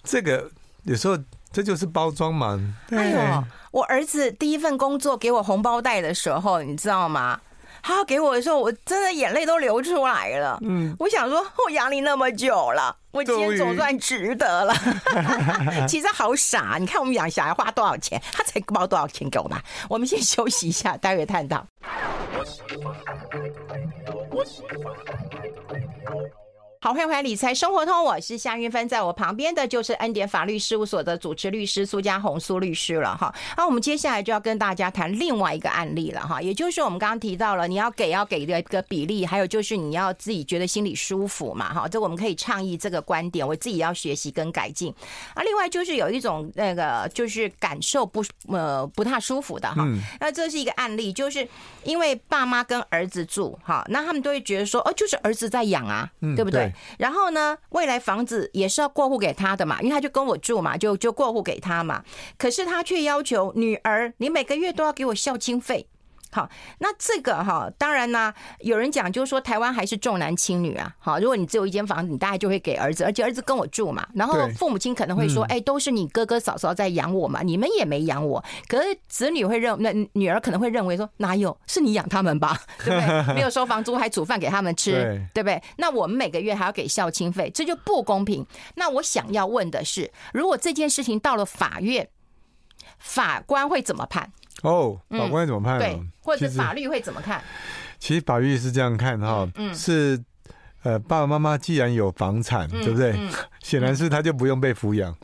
这个有时候这就是包装嘛。哎呦，我儿子第一份工作给我红包袋的时候，你知道吗？他要给我的时候，我真的眼泪都流出来了。嗯，我想说，我养你那么久了，我今天总算值得了。[laughs] 其实好傻，你看我们养小孩花多少钱，他才包多少钱给我们。我们先休息一下，待会探讨。好，欢迎回来理财生活通，我是夏云芬，在我旁边的就是恩典法律事务所的主持律师苏家红苏律师了哈。那我们接下来就要跟大家谈另外一个案例了哈，也就是我们刚刚提到了你要给要给的一个比例，还有就是你要自己觉得心里舒服嘛哈，这我们可以倡议这个观点，我自己要学习跟改进。啊，另外就是有一种那个就是感受不呃不太舒服的哈，那这是一个案例，就是因为爸妈跟儿子住哈，那他们都会觉得说哦，就是儿子在养啊，对不对？然后呢，未来房子也是要过户给他的嘛，因为他就跟我住嘛，就就过户给他嘛。可是他却要求女儿，你每个月都要给我孝亲费。好，那这个哈，当然呢，有人讲就是说台湾还是重男轻女啊。好，如果你只有一间房子，你大概就会给儿子，而且儿子跟我住嘛。然后父母亲可能会说，哎，都是你哥哥嫂嫂在养我嘛，你们也没养我。可是子女会认，那女儿可能会认为说，哪有，是你养他们吧？[laughs] 对不对？没有收房租，还煮饭给他们吃，对不对？那我们每个月还要给孝亲费，这就不公平。那我想要问的是，如果这件事情到了法院，法官会怎么判？哦，法官怎么判？对，或者法律会怎么看？其实法律是这样看哈，是呃，爸爸妈妈既然有房产，对不对？显然是他就不用被抚养。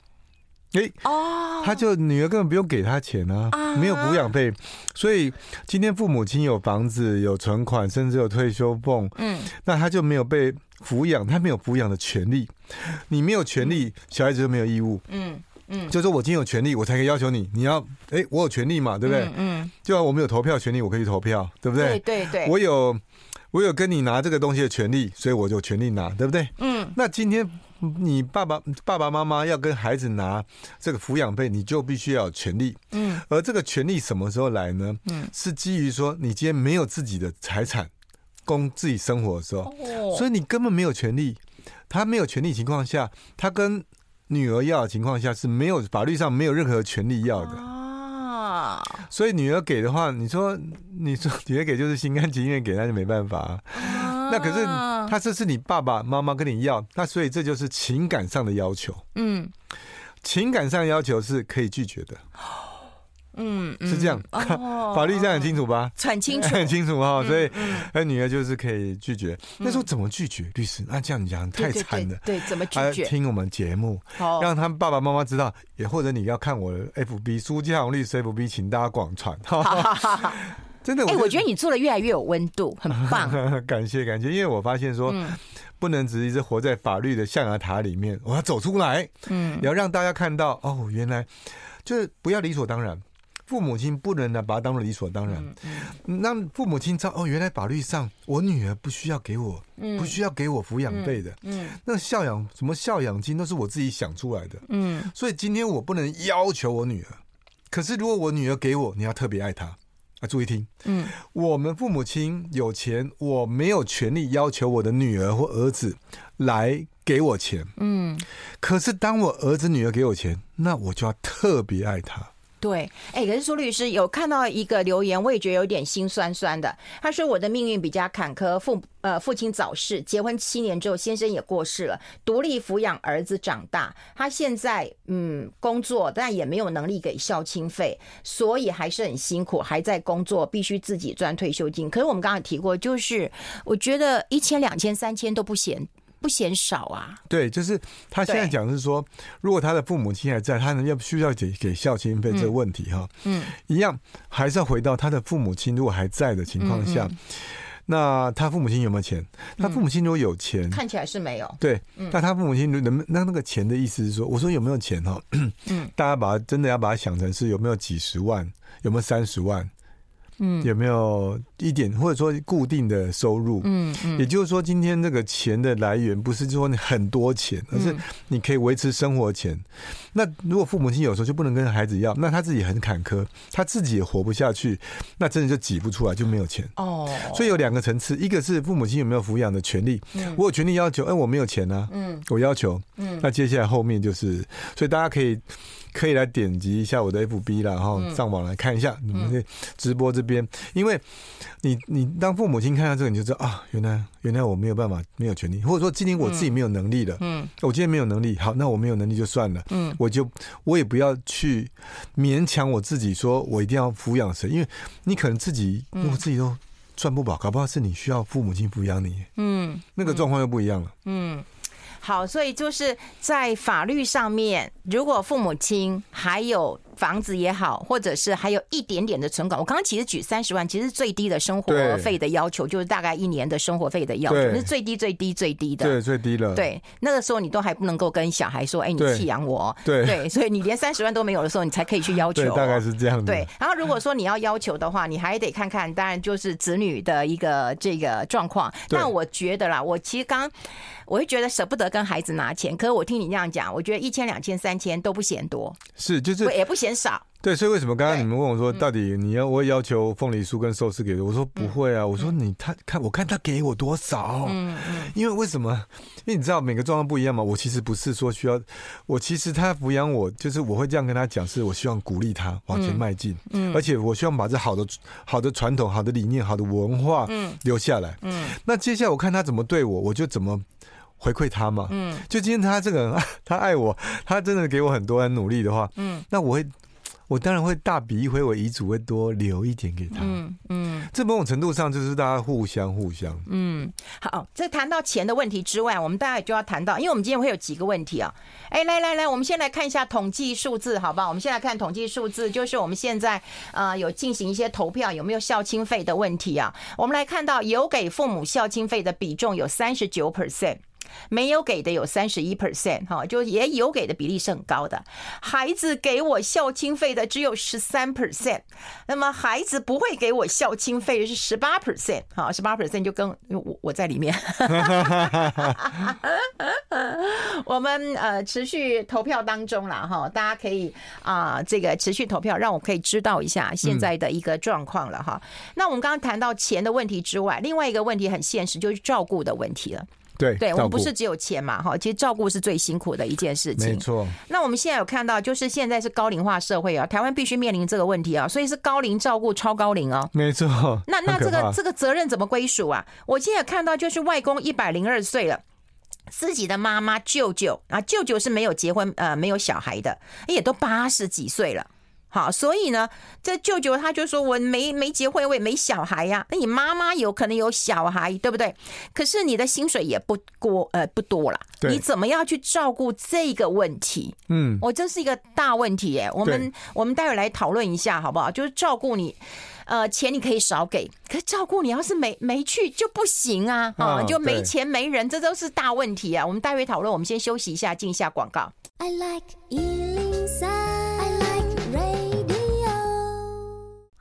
哎，哦，他就女儿根本不用给他钱啊，没有抚养费。所以今天父母亲有房子、有存款，甚至有退休俸，嗯，那他就没有被抚养，他没有抚养的权利。你没有权利，小孩子就没有义务。嗯。嗯，就说我今天有权利，我才可以要求你，你要，哎、欸，我有权利嘛，对不对？嗯，嗯就我们有投票权利，我可以投票，对不对？对对对，我有，我有跟你拿这个东西的权利，所以我就有权利拿，对不对？嗯，那今天你爸爸爸爸妈妈要跟孩子拿这个抚养费，你就必须要有权利。嗯，而这个权利什么时候来呢？嗯，是基于说你今天没有自己的财产供自己生活的时候，哦、所以你根本没有权利。他没有权利情况下，他跟女儿要的情况下是没有法律上没有任何权利要的啊，所以女儿给的话，你说你说女儿给就是心甘情愿给，那就没办法。那可是他这是你爸爸妈妈跟你要，那所以这就是情感上的要求。嗯，情感上要求是可以拒绝的。[gasps] 嗯，是这样，哦、[laughs] 法律这样很清楚吧？很清楚，[laughs] 很清楚哈。所以，他女儿就是可以拒绝。那时候怎么拒绝？律师，那这样讲太惨了。对，怎么拒绝？听我们节目，让他们爸爸妈妈知道，也或者你要看我的 FB 苏建红律师 FB，请大家广传。[laughs] 真的，哎，我觉得你做的越来越有温度，很棒。感谢感谢，因为我发现说，不能只一直活在法律的象牙塔里面，我要走出来。嗯，也要让大家看到，哦，原来就是不要理所当然。父母亲不能呢把它当做理所当然，让父母亲知道哦，原来法律上我女儿不需要给我，不需要给我抚养费的，嗯那孝养什么孝养金都是我自己想出来的，嗯，所以今天我不能要求我女儿，可是如果我女儿给我，你要特别爱她。啊，注意听，嗯，我们父母亲有钱，我没有权利要求我的女儿或儿子来给我钱，嗯，可是当我儿子女儿给我钱，那我就要特别爱他。对，哎，可是苏律师有看到一个留言，我也觉得有点心酸酸的。他说：“我的命运比较坎坷，父呃父亲早逝，结婚七年之后，先生也过世了，独立抚养儿子长大。他现在嗯工作，但也没有能力给孝亲费，所以还是很辛苦，还在工作，必须自己赚退休金。可是我们刚刚提过，就是我觉得一千、两千、三千都不嫌。”不嫌少啊！对，就是他现在讲的是说，如果他的父母亲还在，他能要需要给给孝亲费这个问题哈，嗯，一样还是要回到他的父母亲如果还在的情况下，那他父母亲有没有钱？他父母亲如果有钱，看起来是没有。对，那他父母亲能？那那个钱的意思是说，我说有没有钱哈？嗯，大家把它真的要把它想成是有没有几十万，有没有三十万？嗯，有没有一点或者说固定的收入？嗯嗯，也就是说，今天这个钱的来源不是说你很多钱，而是你可以维持生活钱。那如果父母亲有时候就不能跟孩子要，那他自己很坎坷，他自己也活不下去，那真的就挤不出来，就没有钱。哦，所以有两个层次，一个是父母亲有没有抚养的权利，我有权利要求，哎，我没有钱呢，嗯，我要求，嗯，那接下来后面就是，所以大家可以。可以来点击一下我的 FB 啦，然后上网来看一下你们的直播这边，因为你你当父母亲看到这个，你就知道啊，原来原来我没有办法，没有权利，或者说今天我自己没有能力了，嗯，我今天没有能力，好，那我没有能力就算了，嗯，我就我也不要去勉强我自己，说我一定要抚养谁，因为你可能自己我自己都赚不饱，搞不好是你需要父母亲抚养你，嗯，那个状况又不一样了，嗯。好，所以就是在法律上面，如果父母亲还有房子也好，或者是还有一点点的存款，我刚刚其实举三十万，其实最低的生活费的要求就是大概一年的生活费的要求，是最低最低最低的，对，最低了。对，那个时候你都还不能够跟小孩说，哎，你弃养我，对对，所以你连三十万都没有的时候，你才可以去要求，大概是这样的。对，然后如果说你要要求的话，你还得看看，当然就是子女的一个这个状况。但我觉得啦，我其实刚。我会觉得舍不得跟孩子拿钱，可是我听你这样讲，我觉得一千、两千、三千都不嫌多，是就是也不嫌少。对，所以为什么刚刚你们问我说，到底你要我要求凤梨酥跟寿司给我？我说不会啊，我说你他看我看他给我多少，嗯嗯，因为为什么？因为你知道每个状况不一样嘛。我其实不是说需要，我其实他抚养我，就是我会这样跟他讲，是我希望鼓励他往前迈进，嗯，而且我希望把这好的好的传统、好的理念、好的文化，嗯，留下来，嗯。那接下来我看他怎么对我，我就怎么。回馈他嘛，嗯，就今天他这个人，[laughs] 他爱我，他真的给我很多很努力的话，嗯，那我会，我当然会大笔一挥，我遗嘱会多留一点给他，嗯嗯，这某种程度上就是大家互相互相，嗯，好，这谈到钱的问题之外，我们大概就要谈到，因为我们今天会有几个问题啊，哎，来来来，我们先来看一下统计数字，好不好？我们先来看统计数字，就是我们现在呃有进行一些投票，有没有孝亲费的问题啊？我们来看到有给父母孝亲费的比重有三十九 percent。没有给的有三十一 percent 哈，就也有给的比例是很高的。孩子给我孝亲费的只有十三 percent，那么孩子不会给我孝亲费是十八 percent，哈，十八 percent 就跟我我在里面。[laughs] 我们呃持续投票当中了哈，大家可以啊这个持续投票，让我可以知道一下现在的一个状况了哈。那我们刚刚谈到钱的问题之外，另外一个问题很现实，就是照顾的问题了。对，对我们不是只有钱嘛，哈，其实照顾是最辛苦的一件事情。没错。那我们现在有看到，就是现在是高龄化社会啊，台湾必须面临这个问题啊，所以是高龄照顾超高龄哦。没错。[laughs] 那那这个这个责任怎么归属啊？我现在看到就是外公一百零二岁了，自己的妈妈、舅舅啊，舅舅是没有结婚呃没有小孩的，也都八十几岁了。好，所以呢，这舅舅他就说：“我没没结婚，我也没小孩呀。那你妈妈有可能有小孩，对不对？可是你的薪水也不过呃不多了，你怎么样去照顾这个问题？嗯，我这是一个大问题耶。我们我们待会来讨论一下好不好？就是照顾你。”呃，钱你可以少给，可是照顾你要是没没去就不行啊，啊，就没钱没人，这都是大问题啊。我们待会讨论，我们先休息一下，进一下广告。I like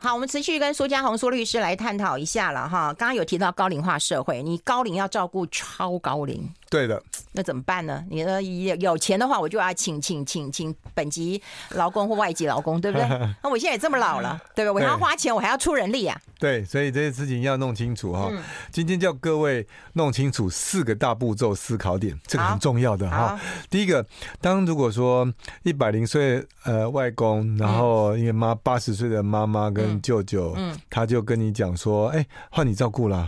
好，我们持续跟苏家红苏律师来探讨一下了哈。刚刚有提到高龄化社会，你高龄要照顾超高龄，对的，那怎么办呢？你说有有钱的话，我就要请请请请本籍劳工或外籍劳工，对不对？[laughs] 那我现在也这么老了，对不对？我还要花钱，我还要出人力啊。对，所以这些事情要弄清楚哈。今天叫各位弄清楚四个大步骤思考点，这个很重要的哈。第一个，当如果说一百零岁呃外公，然后因为妈八十岁的妈妈跟舅舅，嗯，他就跟你讲说，哎，换你照顾了，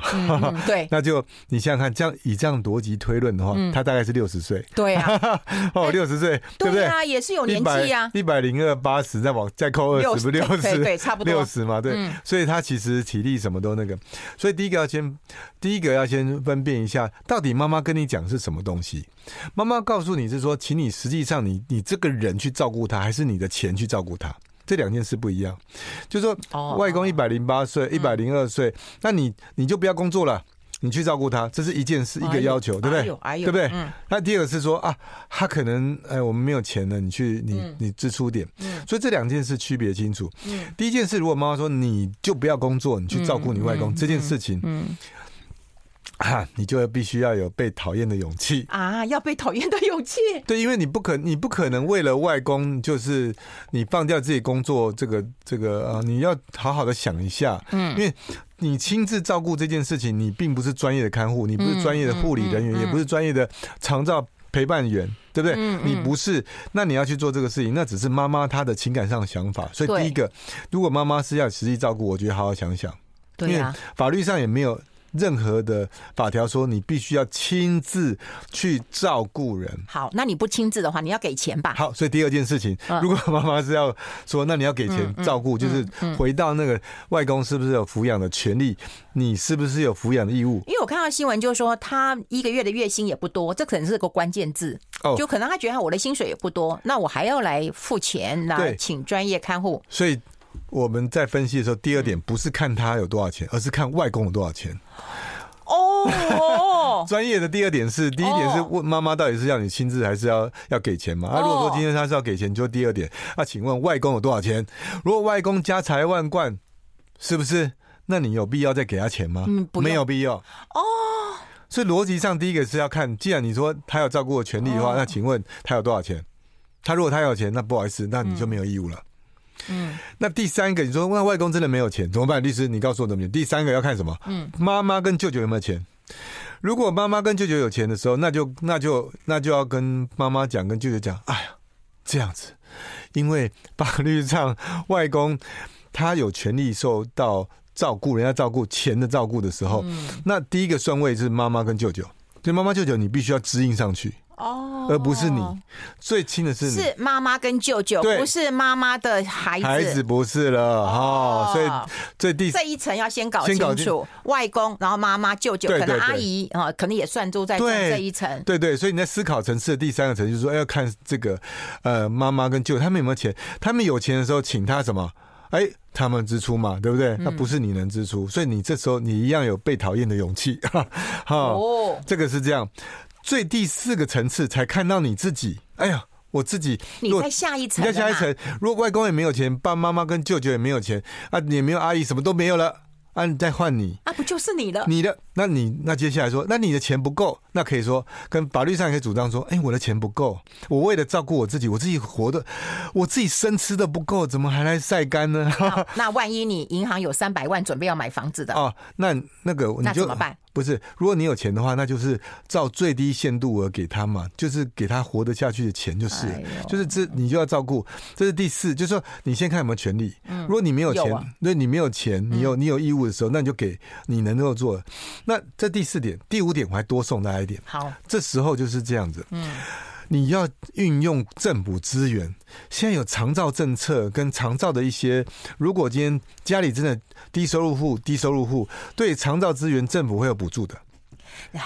对，[laughs] 那就你想想看，这样以这样逻辑推论的话，他大概是六十岁，对啊，[laughs] 哦，六十岁，对不对？啊，也是有年纪啊，一百零二八十，再往再扣二十，不六十？对，差不多。六十嘛，对，所以他其实体力什么都那个，所以第一个要先，第一个要先分辨一下，到底妈妈跟你讲是什么东西？妈妈告诉你是说，请你实际上你你这个人去照顾他，还是你的钱去照顾他？这两件事不一样，就是说，外公一百零八岁，一百零二岁，那你你就不要工作了，你去照顾他，这是一件事，一个要求，对不对？对不对？那第二个是说啊，他可能哎，我们没有钱了，你去你你支出点，所以这两件事区别清楚。第一件事，如果妈妈说你就不要工作，你去照顾你外公，这件事情。啊，你就必须要有被讨厌的勇气啊！要被讨厌的勇气。对，因为你不可，你不可能为了外公，就是你放掉自己工作，这个这个啊，你要好好的想一下。嗯，因为你亲自照顾这件事情，你并不是专业的看护，你不是专业的护理人员，也不是专业的长照陪伴员，对不对？你不是，那你要去做这个事情，那只是妈妈她的情感上的想法。所以第一个，如果妈妈是要实际照顾，我觉得好好想想。对啊，法律上也没有。任何的法条说你必须要亲自去照顾人。好，那你不亲自的话，你要给钱吧？好，所以第二件事情，如果妈妈是要说，那你要给钱照顾，就是回到那个外公是不是有抚养的权利？你是不是有抚养的义务？因为我看到新闻就是说，他一个月的月薪也不多，这可能是个关键字。哦，就可能他觉得我的薪水也不多，那我还要来付钱来请专业看护。所以。我们在分析的时候，第二点不是看他有多少钱，而是看外公有多少钱。哦，[laughs] 专业的第二点是，第一点是问妈妈到底是要你亲自还是要要给钱嘛？啊，如果说今天他是要给钱，就第二点。那请问外公有多少钱？如果外公家财万贯，是不是？那你有必要再给他钱吗？嗯，没有必要。哦，所以逻辑上第一个是要看，既然你说他有照顾的权利的话，那请问他有多少钱？他如果他有钱，那不好意思，那你就没有义务了。嗯，那第三个，你说那外公真的没有钱怎么办？律师，你告诉我怎么办？第三个要看什么？嗯，妈妈跟舅舅有没有钱？如果妈妈跟舅舅有钱的时候，那就那就那就要跟妈妈讲，跟舅舅讲，哎呀，这样子，因为法律上外公他有权利受到照顾，人家照顾钱的照顾的时候，那第一个顺位是妈妈跟舅舅，所以妈妈舅舅你必须要支应上去。哦，而不是你最亲的是你，是妈妈跟舅舅，不是妈妈的孩子，孩子不是了哦。所以这第这一层要先搞清楚，外公，然后妈妈、舅舅，可能阿姨啊，可能也算住在这一层。对对，所以你在思考层次的第三个层次，就是说要看这个呃妈妈跟舅舅他们有没有钱，他们有钱的时候请他什么？哎，他们支出嘛，对不对？那不是你能支出，所以你这时候你一样有被讨厌的勇气。哈哦，这个是这样。最第四个层次才看到你自己。哎呀，我自己。你在下一层。你在下一层。如果外公也没有钱，爸爸妈妈跟舅舅也没有钱，啊，也没有阿姨，什么都没有了。啊，你再换你，啊，不就是你的？你的，那你那接下来说，那你的钱不够，那可以说跟法律上也可以主张说，哎，我的钱不够，我为了照顾我自己，我自己活的，我自己生吃的不够，怎么还来晒干呢？那万一你银行有三百万准备要买房子的 [laughs] 哦，那那个你就那怎么办？不是，如果你有钱的话，那就是照最低限度额给他嘛，就是给他活得下去的钱，就是，哎、就是这你就要照顾。这是第四，就是说你先看有没有权利。嗯、如果你没有钱，有啊、对你没有钱，你有你有义务的时候，那你就给你能够做。那这第四点，第五点我还多送大家一点。好，这时候就是这样子。嗯，你要运用政府资源。现在有长照政策跟长照的一些，如果今天家里真的低收入户、低收入户，对长照资源政府会有补助的。唉，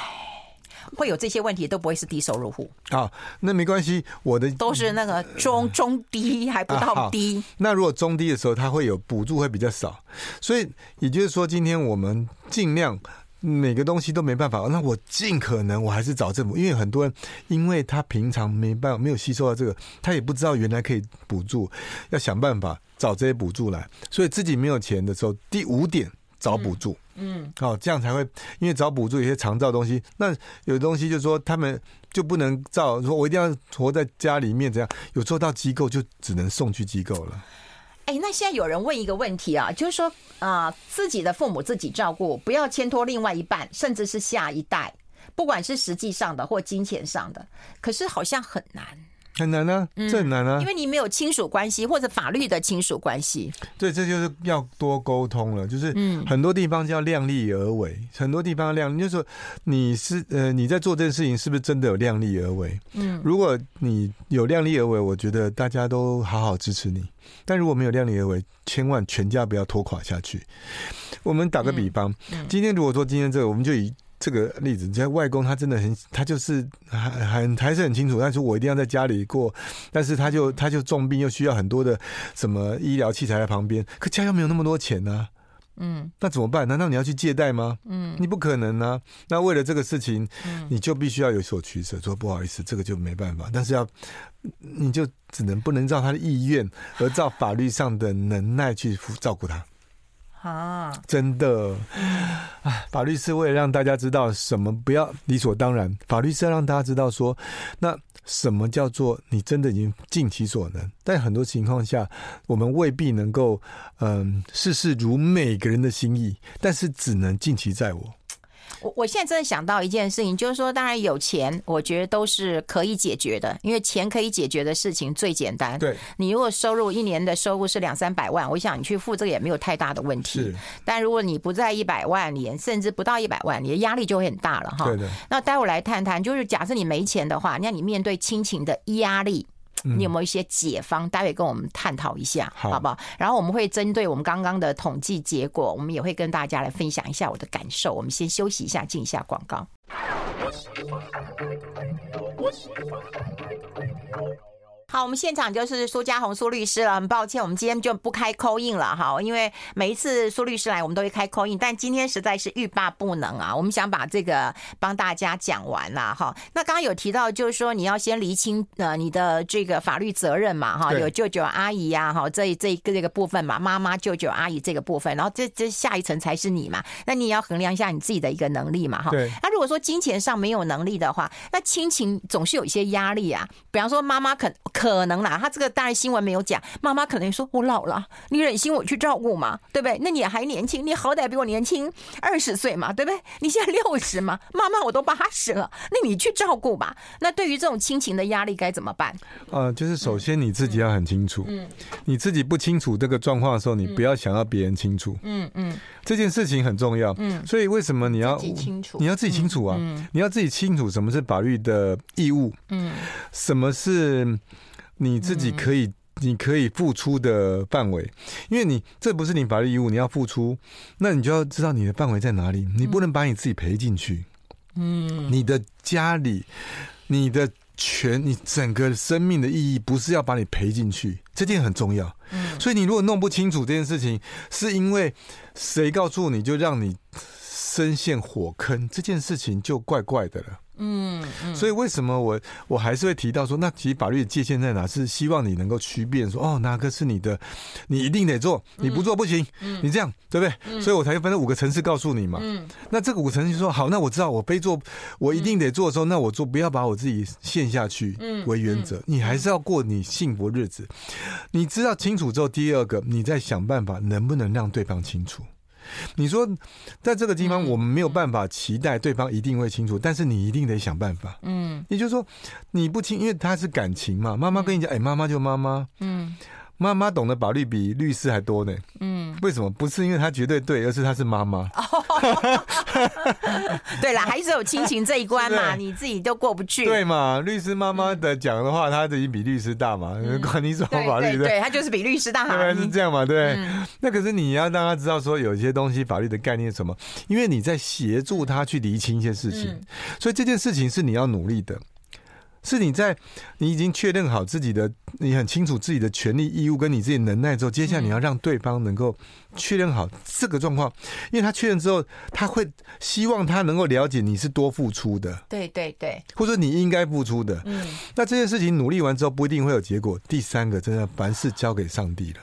会有这些问题都不会是低收入户啊，那没关系，我的都是那个中中低还不到低。啊，那如果中低的时候，它会有补助会比较少，所以也就是说，今天我们尽量。每个东西都没办法，那我尽可能我还是找政府，因为很多人因为他平常没办法没有吸收到这个，他也不知道原来可以补助，要想办法找这些补助来，所以自己没有钱的时候，第五点找补助，嗯，好，这样才会，因为找补助有些长照东西，那有东西就是说他们就不能照说，我一定要活在家里面怎样，有做到机构就只能送去机构了。哎，那现在有人问一个问题啊，就是说啊、自己的父母自己照顾，不要牵拖另外一半，甚至是下一代，不管是实际上的或金钱上的，可是好像很难。很难啊，这很难啊，因为你没有亲属关系或者法律的亲属关系。对，这就是要多沟通了。就是很多地方叫量力而为，很多地方量，就是说你是呃你在做这件事情是不是真的有量力而为？嗯，如果你有量力而为，我觉得大家都好好支持你。但如果没有量力而为，千万全家不要拖垮下去。我们打个比方，今天如果说今天这个，我们就以。这个例子，你像外公他真的很，他就是还很还是很清楚，但是我一定要在家里过，但是他就他就重病又需要很多的什么医疗器材在旁边，可家又没有那么多钱呢、啊，嗯，那怎么办？难道你要去借贷吗？嗯，你不可能啊。那为了这个事情，你就必须要有所取舍，说不好意思，这个就没办法，但是要你就只能不能照他的意愿，而照法律上的能耐去照顾他。啊，真的，法律是为了让大家知道什么不要理所当然，法律是要让大家知道说，那什么叫做你真的已经尽其所能，但很多情况下，我们未必能够，嗯，事事如每个人的心意，但是只能尽其在我。我我现在真的想到一件事情，就是说，当然有钱，我觉得都是可以解决的，因为钱可以解决的事情最简单。对，你如果收入一年的收入是两三百万，我想你去付这个也没有太大的问题。是，但如果你不在一百万年，甚至不到一百万，你的压力就会很大了哈。对的。那待会来谈谈，就是假设你没钱的话，那你面对亲情的压力。你有没有一些解方？待会跟我们探讨一下，好不好？然后我们会针对我们刚刚的统计结果，我们也会跟大家来分享一下我的感受。我们先休息一下，进一下广告。好，我们现场就是苏家红苏律师了。很抱歉，我们今天就不开 call in 了哈，因为每一次苏律师来，我们都会开 call in，但今天实在是欲罢不能啊。我们想把这个帮大家讲完了哈。那刚刚有提到，就是说你要先厘清呃你的这个法律责任嘛哈，有舅舅阿姨呀哈，这这个这个部分嘛，妈妈舅舅阿姨这个部分，然后这这下一层才是你嘛。那你也要衡量一下你自己的一个能力嘛哈。对。那如果说金钱上没有能力的话，那亲情总是有一些压力啊。比方说妈妈肯可。能啦，他这个当然新闻没有讲。妈妈可能说：“我老了，你忍心我去照顾吗？对不对？那你还年轻，你好歹比我年轻二十岁嘛，对不对？[laughs] 你现在六十嘛，妈妈我都八十了，[laughs] 那你去照顾吧。那对于这种亲情的压力该怎么办？呃，就是首先你自己要很清楚，嗯，你自己不清楚这个状况的时候，你不要想要别人清楚，嗯嗯，这件事情很重要，嗯，所以为什么你要自己清楚？你要自己清楚啊，你要自己清楚什么是法律的义务，嗯，什么是。你自己可以，你可以付出的范围，因为你这不是你法律义务，你要付出，那你就要知道你的范围在哪里，你不能把你自己赔进去。嗯，你的家里，你的全，你整个生命的意义不是要把你赔进去，这件很重要。嗯，所以你如果弄不清楚这件事情，是因为谁告诉你就让你深陷火坑，这件事情就怪怪的了。嗯，嗯，所以为什么我我还是会提到说，那其实法律的界限在哪？是希望你能够区辨说，哦，哪个是你的，你一定得做，你不做不行。嗯，你这样对不对？嗯，所以我才分了五个层次告诉你嘛。嗯，那这个五个层次说好，那我知道我非做，我一定得做的时候，那我做，不要把我自己陷下去为原则。你还是要过你幸福日子。你知道清楚之后，第二个，你再想办法能不能让对方清楚。你说，在这个地方，我们没有办法期待对方一定会清楚，但是你一定得想办法。嗯，也就是说，你不清，因为他是感情嘛。妈妈跟你讲，哎，妈妈就妈妈。嗯，妈妈懂得法律比律师还多呢。嗯，为什么？不是因为他绝对对，而是他是妈妈。[laughs] 对了，还是有亲情这一关嘛，你自己都过不去。对嘛？律师妈妈的讲的话，他已经比律师大嘛，管你什么法律的？对，他就是比律师大，对，是这样嘛？对。那可是你要让他知道说，有一些东西法律的概念是什么？因为你在协助他去厘清一些事情，所以这件事情是你要努力的。是你在你已经确认好自己的，你很清楚自己的权利义务跟你自己能耐之后，接下来你要让对方能够确认好这个状况，因为他确认之后，他会希望他能够了解你是多付出的，对对对，或者你应该付出的。嗯，那这件事情努力完之后不一定会有结果。第三个，真的凡事交给上帝了。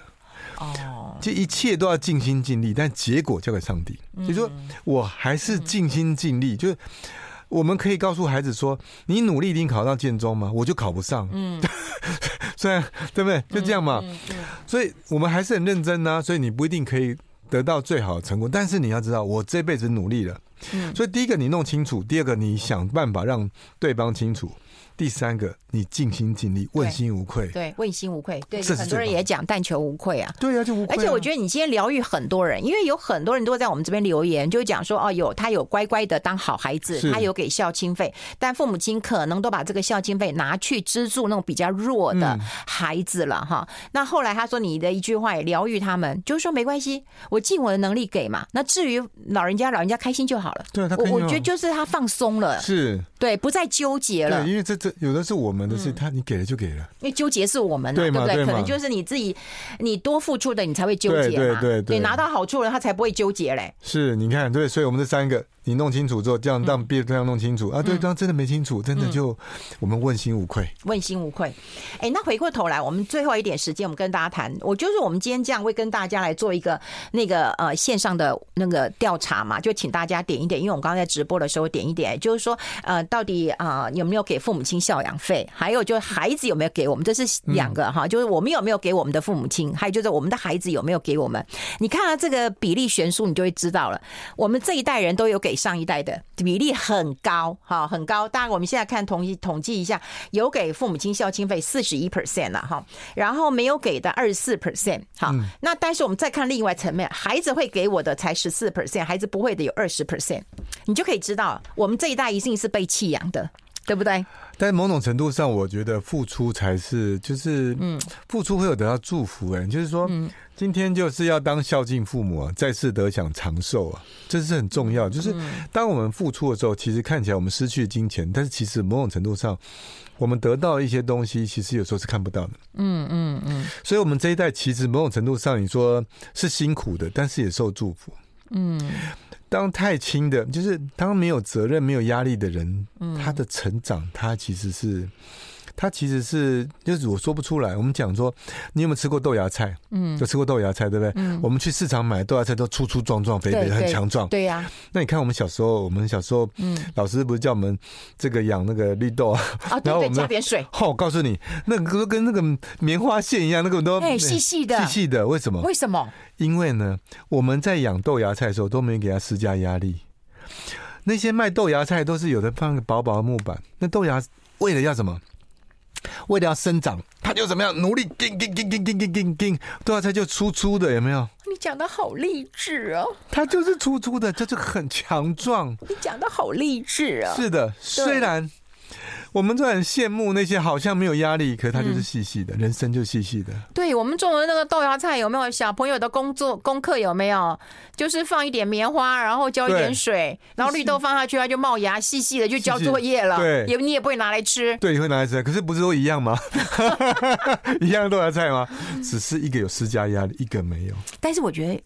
哦，这一切都要尽心尽力，但结果交给上帝。就是说我还是尽心尽力，就是。我们可以告诉孩子说：“你努力一定考到建中吗？我就考不上。”嗯，[laughs] 虽然对不对？就这样嘛。嗯嗯。所以我们还是很认真啊。所以你不一定可以得到最好的成果，但是你要知道，我这辈子努力了。嗯。所以第一个你弄清楚，第二个你想办法让对方清楚。第三个，你尽心尽力，问心无愧。对，问心无愧。对，很多人也讲但求无愧啊。对啊，就无愧。而且我觉得你今天疗愈很多人，因为有很多人都在我们这边留言，就讲说哦，有他有乖乖的当好孩子，他有给孝亲费，但父母亲可能都把这个孝亲费拿去资助那种比较弱的孩子了哈。那后来他说你的一句话也疗愈他们，就是说没关系，我尽我的能力给嘛。那至于老人家，老人家开心就好了。对，他我我觉得就是他放松了，是对，不再纠结了。对，因为这这。有的是我们的事，他你给了就给了，因为纠结是我们的，对不对？可能就是你自己，你多付出的，你才会纠结嘛。对对，你拿到好处了，他才不会纠结嘞。是，你看，对，所以我们这三个。你弄清楚之后，这样让别人这样弄清楚、嗯、啊？对，这样真的没清楚，真的就我们问心无愧，问心无愧。哎，那回过头来，我们最后一点时间，我们跟大家谈，我就是我们今天这样会跟大家来做一个那个呃线上的那个调查嘛，就请大家点一点，因为我们刚刚在直播的时候点一点，就是说呃到底啊、呃、有没有给父母亲孝养费，还有就是孩子有没有给我们，这是两个哈，就是我们有没有给我们的父母亲，还有就是我们的孩子有没有给我们。你看了这个比例悬殊，你就会知道了，我们这一代人都有给上一代的。比例很高，哈，很高。当然，我们现在看统计统计一下，有给父母亲孝亲费四十一 percent 了，哈，然后没有给的二十四 percent，好。那但是我们再看另外层面，孩子会给我的才十四 percent，孩子不会的有二十 percent，你就可以知道，我们这一代一定是被弃养的，对不对？但某种程度上，我觉得付出才是，就是，嗯，付出会有得到祝福，哎，就是说，今天就是要当孝敬父母啊，再世得享长寿啊，这是很重要。就是当我们付出的时候，其实看起来我们失去金钱，但是其实某种程度上，我们得到一些东西，其实有时候是看不到的。嗯嗯嗯。所以，我们这一代其实某种程度上，你说是辛苦的，但是也受祝福。嗯。当太轻的，就是当没有责任、没有压力的人，他的成长，他其实是。他其实是，就是我说不出来。我们讲说，你有没有吃过豆芽菜？嗯，有吃过豆芽菜，对不对？嗯。我们去市场买豆芽菜都粗粗壮壮、肥肥、很强壮。对呀。那你看我们小时候，我们小时候，嗯，老师不是叫我们这个养那个绿豆啊？啊，对 [laughs] 对，加点水。好，我告诉你，那个都跟那个棉花线一样，那个都哎细细的，细细的。为什么？为什么？因为呢，我们在养豆芽菜的时候都没给它施加压力。那些卖豆芽菜都是有的放个薄薄的木板，那豆芽为了要什么？为了要生长，他就怎么样努力，叮叮叮叮叮叮叮叮，对啊，它就粗粗的，有没有？你讲的好励志哦！他就是粗粗的，就是很强壮。你讲的好励志啊！是的，虽然。我们都很羡慕那些好像没有压力，可是他就是细细的，嗯、人生就细细的。对，我们种的那个豆芽菜有没有小朋友的工作功课有没有？就是放一点棉花，然后浇一点水，然后绿豆放下去，它就冒芽，细细的就交作业了。对，也你也不会拿来吃。对，你会拿来吃，可是不是都一样吗？[laughs] [laughs] 一样的豆芽菜吗？只是一个有施加压力，一个没有。但是我觉得。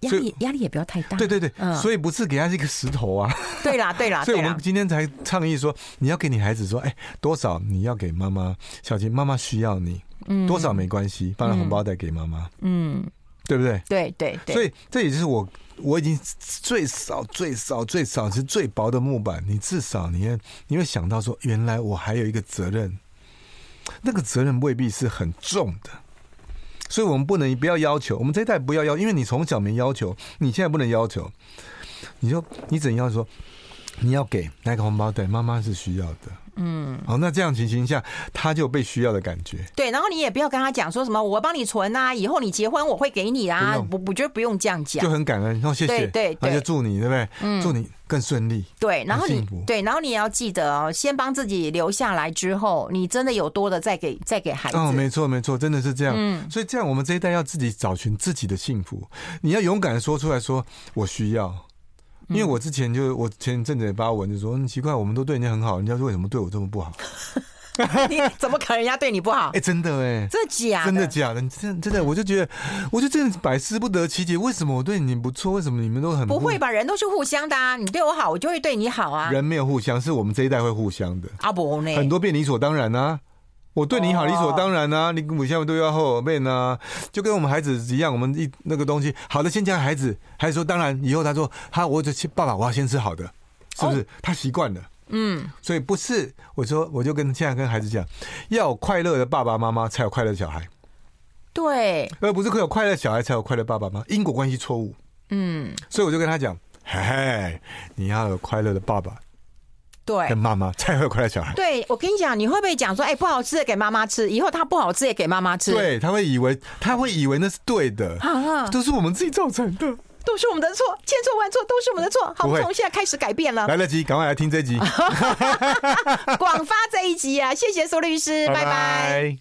压力压力也不要太大。对对对，嗯，所以不是给他一个石头啊。[laughs] [laughs] 对啦对啦，所以我们今天才倡议说，你要给你孩子说，哎，多少你要给妈妈孝敬，妈妈需要你，嗯，多少没关系，放在红包袋给妈妈，嗯，对不对？对对对。所以这也就是我我已经最少最少最少是最薄的木板，你至少你会你会想到说，原来我还有一个责任，那个责任未必是很重的。所以我们不能不要要求，我们这一代不要要，因为你从小没要求，你现在不能要求，你就你怎样说？你要给那个红包对，妈妈是需要的。嗯，好，那这样情形下，他就被需要的感觉。对，然后你也不要跟他讲说什么，我帮你存啊，以后你结婚我会给你啊。我我觉得不用这样讲，就很感恩，然后谢谢，对对，那就祝你，对不对？嗯，祝你更顺利。对，然后你对，然后你也要记得哦，先帮自己留下来之后，你真的有多的再给再给孩子。哦，没错没错，真的是这样。嗯，所以这样我们这一代要自己找寻自己的幸福，你要勇敢的说出来说，我需要。因为我之前就我前阵子也发文就说，很奇怪，我们都对人家很好，人家说为什么对我这么不好？[laughs] 你怎么可能人家对你不好？哎，真的哎，真的假的？真的假的？真真的，我就觉得，我就真的百思不得其解，为什么我对你不错，为什么你们都很不，不会吧？人都是互相的啊，你对我好，我就会对你好啊。人没有互相，是我们这一代会互相的。阿伯呢？很多变理所当然啊。我对你好理所当然啊，你跟母亲们都要后背呢，就跟我们孩子一样，我们一那个东西。好的先教孩子，孩子说当然以后他说他我就爸爸我要先吃好的，是不是？他习惯了，嗯，所以不是我说我就跟现在跟孩子讲，要有快乐的爸爸妈妈才有快乐的小孩，对，而不是会有快乐小孩才有快乐爸爸妈妈，因果关系错误，嗯，所以我就跟他讲，嘿嘿，你要有快乐的爸爸。对，跟妈妈才会快乐小孩。对，我跟你讲，你会不会讲说，哎、欸，不好吃的给妈妈吃，以后他不好吃也给妈妈吃？对，他会以为，他会以为那是对的，啊、都是我们自己造成的，都是我们的错，千错万错都是我们的错。好，从现在开始改变了。来得及，赶快来听这一集，[laughs] 广发这一集啊！谢谢苏律师，拜拜。拜拜。